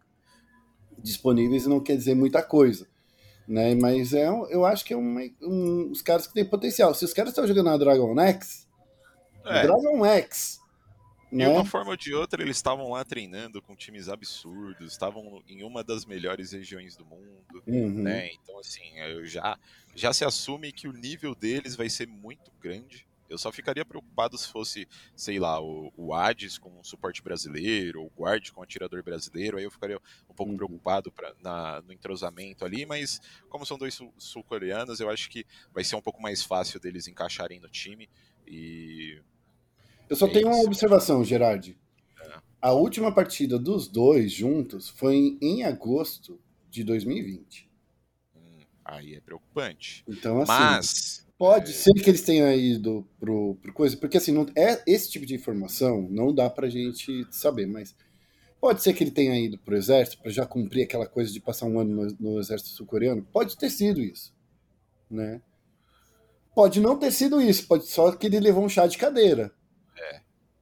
disponíveis não quer dizer muita coisa. Né? Mas é, eu acho que é uma, um, os caras que têm potencial. Se os caras estão jogando na Dragon X, é. Dragon X. De uma forma ou de outra, eles estavam lá treinando com times absurdos, estavam em uma das melhores regiões do mundo, uhum. né? Então, assim, já, já se assume que o nível deles vai ser muito grande. Eu só ficaria preocupado se fosse, sei lá, o, o Hades com um suporte brasileiro, ou o Guard com um atirador brasileiro, aí eu ficaria um pouco uhum. preocupado pra, na, no entrosamento ali, mas como são dois sul-coreanos, eu acho que vai ser um pouco mais fácil deles encaixarem no time. E. Eu só é tenho isso. uma observação, Gerard. É. A última partida dos dois juntos foi em agosto de 2020. Hum, aí é preocupante. Então, assim. Mas Pode ser que eles tenham ido pro, pro coisa, porque assim, não, é, esse tipo de informação não dá pra gente saber, mas pode ser que ele tenha ido pro exército para já cumprir aquela coisa de passar um ano no, no exército sul-coreano. Pode ter sido isso, né? Pode não ter sido isso, pode só que ele levou um chá de cadeira.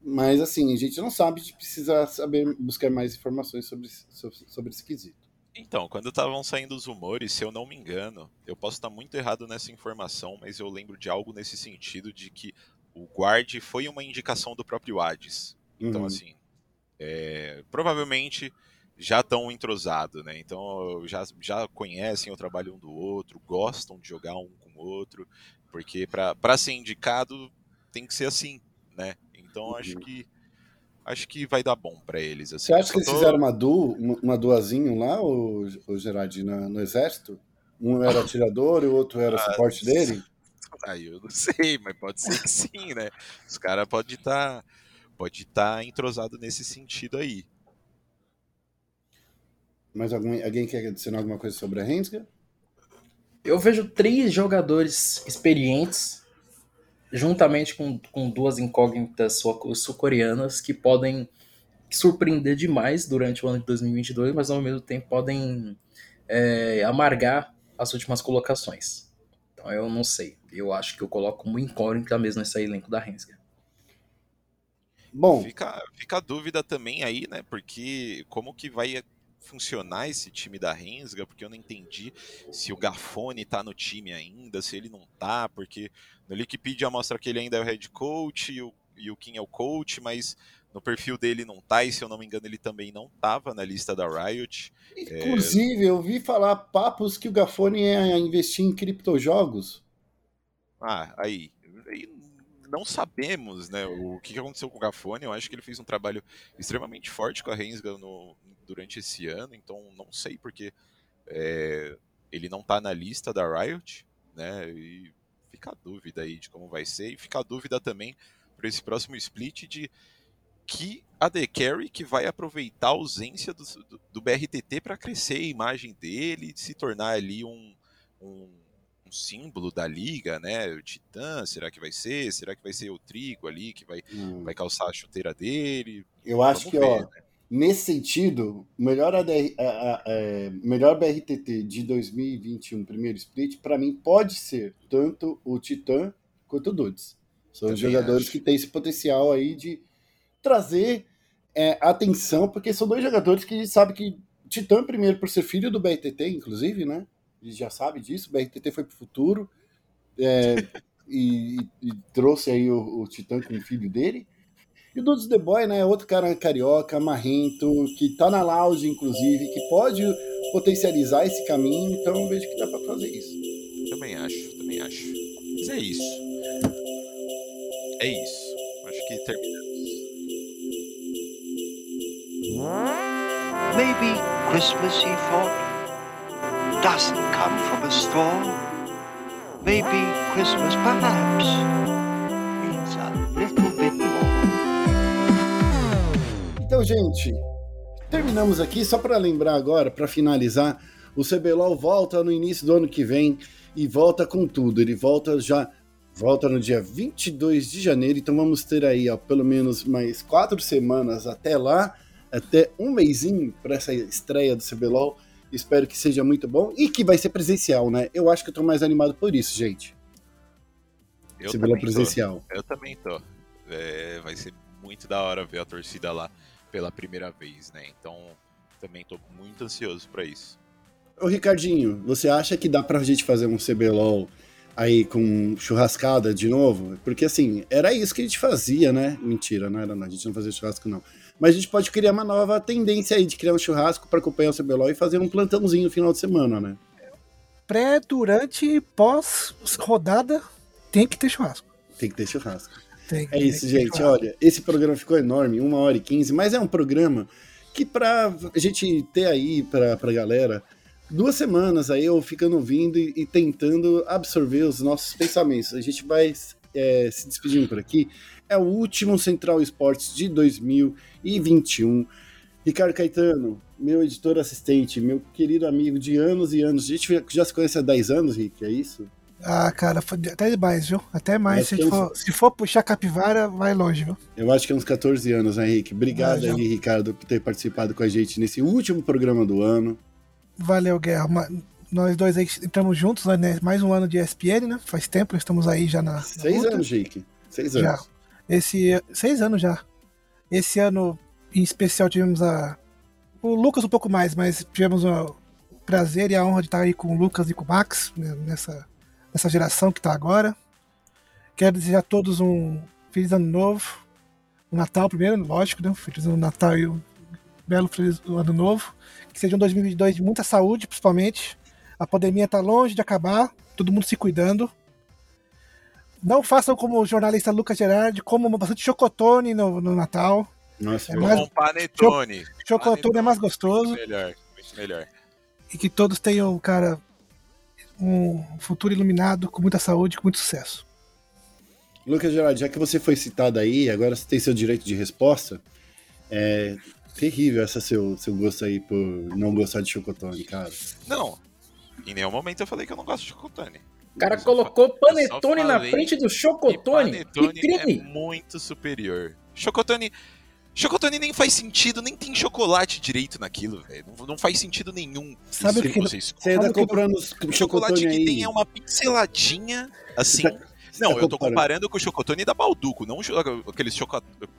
Mas assim, a gente não sabe, a gente precisa saber buscar mais informações sobre, sobre, sobre esse quesito. Então, quando estavam saindo os rumores, se eu não me engano, eu posso estar muito errado nessa informação, mas eu lembro de algo nesse sentido de que o guard foi uma indicação do próprio Hades. Então, uhum. assim, é, provavelmente já estão entrosados, né? Então já, já conhecem o trabalho um do outro, gostam de jogar um com o outro, porque para ser indicado tem que ser assim, né? Então uhum. acho que acho que vai dar bom para eles. Assim. Você acha que eles tô... fizeram uma du, uma duazinho lá, o, o Gerard, no, no exército? Um era atirador e o outro era ah, suporte dele? *laughs* Aí eu não sei, mas pode ser que sim, né? Os caras podem estar tá, pode estar tá entrosado nesse sentido aí. Mas alguém, alguém quer adicionar alguma coisa sobre a Rensga? Eu vejo três jogadores experientes juntamente com, com duas incógnitas sul-coreanas que podem surpreender demais durante o ano de 2022, mas ao mesmo tempo podem é, amargar as últimas colocações. Então eu não sei. Eu acho que eu coloco uma incógnita mesmo nesse elenco da Rensga. Bom, fica, fica a dúvida também aí, né? Porque como que vai funcionar esse time da Rensga, porque eu não entendi se o Gafone tá no time ainda, se ele não tá, porque no Wikipedia mostra que ele ainda é o head coach e o, e o Kim é o coach, mas no perfil dele não tá, e se eu não me engano ele também não tava na lista da Riot. Inclusive, é... eu vi falar papos que o Gafone ia investir em criptojogos. Ah, aí, aí não sabemos, né, o que aconteceu com o Gafone. Eu acho que ele fez um trabalho extremamente forte com a Rensga no, durante esse ano, então não sei porque é, ele não está na lista da Riot, né? E fica a dúvida aí de como vai ser, e fica a dúvida também para esse próximo split de que a The Carry que vai aproveitar a ausência do, do, do BRTT para crescer a imagem dele, se tornar ali um, um, um, símbolo da liga, né? O Titã, será que vai ser? Será que vai ser o Trigo ali que vai, hum. vai calçar a chuteira dele? Eu Vamos acho que, ver, ó, né? Nesse sentido, melhor, ADR, a, a, a, melhor BRTT de 2021, primeiro split, para mim pode ser tanto o Titã quanto o Dudes. São os jogadores acho. que têm esse potencial aí de trazer é, atenção, porque são dois jogadores que sabe que Titã, primeiro, por ser filho do BRTT, inclusive, né? Gente já sabe disso. O BRTT foi pro futuro é, *laughs* e, e, trouxe aí o, o Titã com o filho dele. E o Dudes The Boy, né, outro cara carioca, marrento, que tá na lounge, inclusive, que pode potencializar esse caminho, então eu vejo que dá pra fazer isso. Também acho, também acho. Mas é isso. É isso. Acho que terminamos. Maybe Christmas, he thought, doesn't come from a store. Maybe Christmas, perhaps, means a little gente, terminamos aqui. Só para lembrar agora, para finalizar, o CBLOL volta no início do ano que vem. e volta com tudo. Ele volta já volta no dia 22 de janeiro, então vamos ter aí ó, pelo menos mais quatro semanas até lá, até um mêsinho para essa estreia do CBLOL. Espero que seja muito bom e que vai ser presencial, né? Eu acho que eu tô mais animado por isso, gente. Eu CBLOL também tô. presencial. Eu também tô. É, vai ser muito da hora ver a torcida lá pela primeira vez, né? Então, também tô muito ansioso pra isso. Ô Ricardinho, você acha que dá pra gente fazer um CBLOL aí com churrascada de novo? Porque assim, era isso que a gente fazia, né? Mentira, não era não, a gente não fazia churrasco não. Mas a gente pode criar uma nova tendência aí de criar um churrasco pra acompanhar o CBLOL e fazer um plantãozinho no final de semana, né? Pré, durante e pós rodada tem que ter churrasco. Tem que ter churrasco. Tem, É isso, gente. Olha, esse programa ficou enorme, uma hora e quinze, mas é um programa que pra a gente ter aí pra, pra galera duas semanas aí eu ficando ouvindo e, e tentando absorver os nossos pensamentos. A gente vai é, se despedindo por aqui. É o último Central Esportes de 2021. Ricardo Caetano, meu editor assistente, meu querido amigo de anos e anos. A gente já se conhece há 10 anos, Rick, é isso? Ah, cara, até mais, viu? Até mais. Se for, se for puxar capivara, vai longe, viu? Eu acho que é uns 14 anos, né, Henrique? Obrigado Ah, já. aí, Ricardo, por ter participado com a gente nesse último programa do ano. Valeu, Guerra. Nós dois aí entramos juntos, né? Mais um ano de ESPN, né? Faz tempo, estamos aí já na. na Seis luta. anos, Henrique. Seis Já. anos. Esse. Seis anos já. Esse ano, em especial, tivemos a. O Lucas um pouco mais, mas tivemos o prazer e a honra de estar aí com o Lucas e com o Max, né, nessa, nessa geração que está agora. Quero desejar a todos um feliz ano novo. Um Natal primeiro, lógico, né? Feliz ano Natal e um belo feliz ano novo. Que seja um 2022 de muita saúde, principalmente. A pandemia está longe de acabar, todo mundo se cuidando. Não façam como o jornalista Lucas Gerardi, comam bastante chocotone no, no Natal. Nossa, É mais- Com panetone. Chocotone é mais gostoso. Muito melhor, muito melhor. E que todos tenham, cara, um futuro iluminado, com muita saúde, com muito sucesso. Lucas Gerard, já que você foi citado aí, agora você tem seu direito de resposta. É terrível essa seu, seu gosto aí por não gostar de chocotone, cara. Não, em nenhum momento eu falei que eu não gosto de chocotone. O cara colocou panetone na frente do chocotone. Que panetone é crime! muito superior. Chocotone... Chocotone nem faz sentido, nem tem chocolate direito naquilo, velho. Não, não faz sentido nenhum. Sabe o que- vocês Você que comprando os O chocolate que aí. tem é uma pinceladinha, assim. Você tá- não, tá eu tô comparando com o chocotone da Balduco, não aquele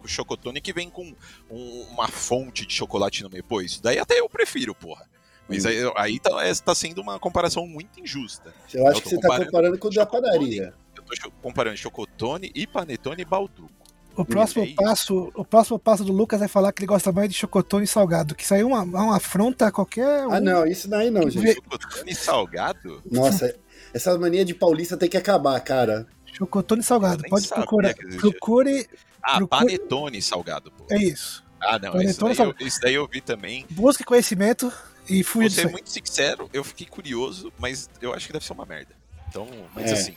chocotone que vem com um- uma fonte de chocolate no meio. Pô, isso daí até eu prefiro, porra. Mas aí, aí tá, é, tá sendo uma comparação muito injusta. Eu acho eu que você tá comparando com o da padaria. Eu tô comparando chocotone e panetone e Balduco. O próximo, é passo, o próximo passo do Lucas é falar que ele gosta mais de chocotone salgado, que isso aí é uma, uma afronta a qualquer um. Ah, não, isso daí não, gente. Chocotone salgado? Nossa, *laughs* essa mania de paulista tem que acabar, cara. Chocotone salgado. Eu Pode procurar. Procure. Ah, Procure- panetone salgado, pô. É isso. Ah, não, Panetone isso daí, eu, salgado. isso daí eu vi também. Busque conhecimento e fuja Vou ser aí. muito sincero, eu fiquei curioso, mas eu acho que deve ser uma merda. Então, mas É. assim,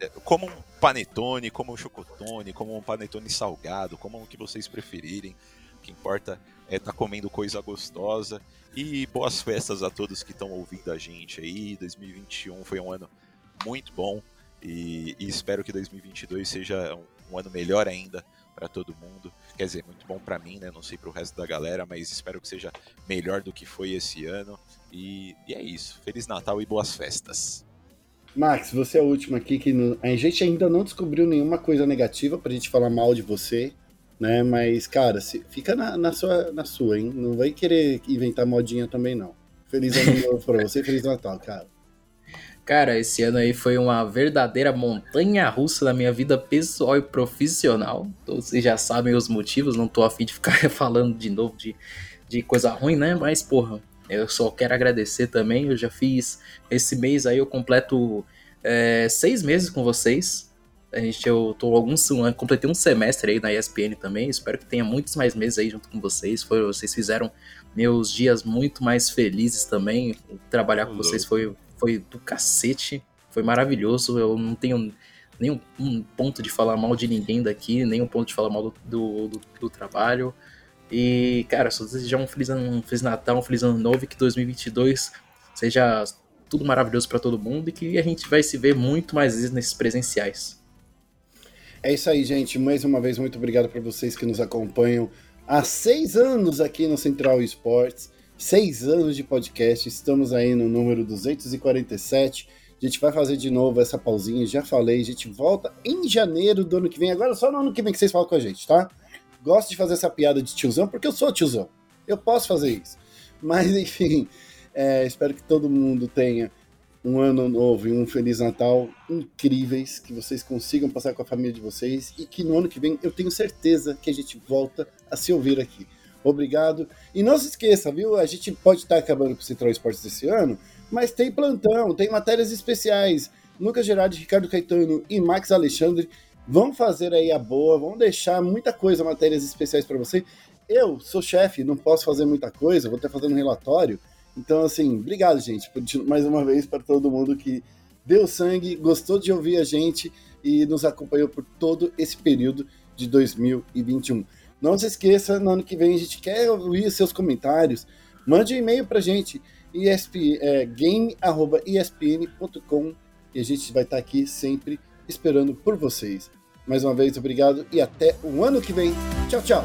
é, como um panetone, como um chocotone, como um panetone salgado, como o que vocês preferirem. O que importa é estar comendo coisa gostosa. E boas festas a todos que estão ouvindo a gente aí. 2021 foi um ano muito bom e, e espero que 2022 seja um, um ano melhor ainda para todo mundo. Quer dizer, muito bom para mim, né? Não sei para o resto da galera, mas espero que seja melhor do que foi esse ano. E, e é isso. Feliz Natal e boas festas. Max, você é o último aqui que a gente ainda não descobriu nenhuma coisa negativa pra gente falar mal de você, né? Mas, cara, se- fica na, na sua, na sua, hein? Não vai querer inventar modinha também, não. Feliz ano novo pra você, Feliz Natal, cara. Cara, esse ano aí foi uma verdadeira montanha russa na minha vida pessoal e profissional. Todos Vocês já sabem os motivos, não tô afim de ficar *laughs* falando de novo de, de coisa ruim, né? Mas, porra, eu só quero agradecer também. Eu já fiz esse mês aí, eu completo é, seis meses com vocês. A gente, eu tô alguns, completei um semestre aí na ESPN também. Espero que tenha muitos mais meses aí junto com vocês. Foi, vocês fizeram meus dias muito mais felizes também. Trabalhar com vocês foi, foi do cacete. Foi maravilhoso. Eu não tenho nenhum um ponto de falar mal de ninguém daqui, nenhum ponto de falar mal do, do, do- do trabalho. E, cara, só desejar um feliz, ano, um feliz Natal, um feliz ano novo e que 2022 seja tudo maravilhoso para todo mundo e que a gente vai se ver muito mais vezes nesses presenciais. É isso aí, gente. Mais uma vez, muito obrigado para vocês que nos acompanham há seis anos aqui no Central Esportes. Seis anos de podcast. Estamos aí no número 247. A gente vai fazer de novo essa pausinha, já falei. A gente volta em janeiro do ano que vem. Agora só no ano que vem que vocês falam com a gente, tá? Gosto de fazer essa piada de tiozão, porque eu sou tiozão. Eu posso fazer isso. Mas, *laughs* enfim, é, espero que todo mundo tenha um ano novo e um Feliz Natal incríveis, que vocês consigam passar com a família de vocês e que no ano que vem eu tenho certeza que a gente volta a se ouvir aqui. Obrigado. E não se esqueça, viu? A gente pode estar acabando com o Central Esportes esse ano, mas tem plantão, tem matérias especiais. Lucas Gerardi, Ricardo Caetano e Max Alexandre vão fazer aí a boa, vão deixar muita coisa, matérias especiais para você. Eu sou chefe, não posso fazer muita coisa, vou estar fazendo um relatório. Então, assim, obrigado, gente, mais uma vez para todo mundo que deu sangue, gostou de ouvir a gente e nos acompanhou por todo esse período de 2021. Não se esqueça, no ano que vem a gente quer ouvir seus comentários. Mande um e-mail para a gente, esp, é, game.espn.com e a gente vai estar aqui sempre esperando por vocês. Mais uma vez, obrigado e até o ano que vem. Tchau, tchau!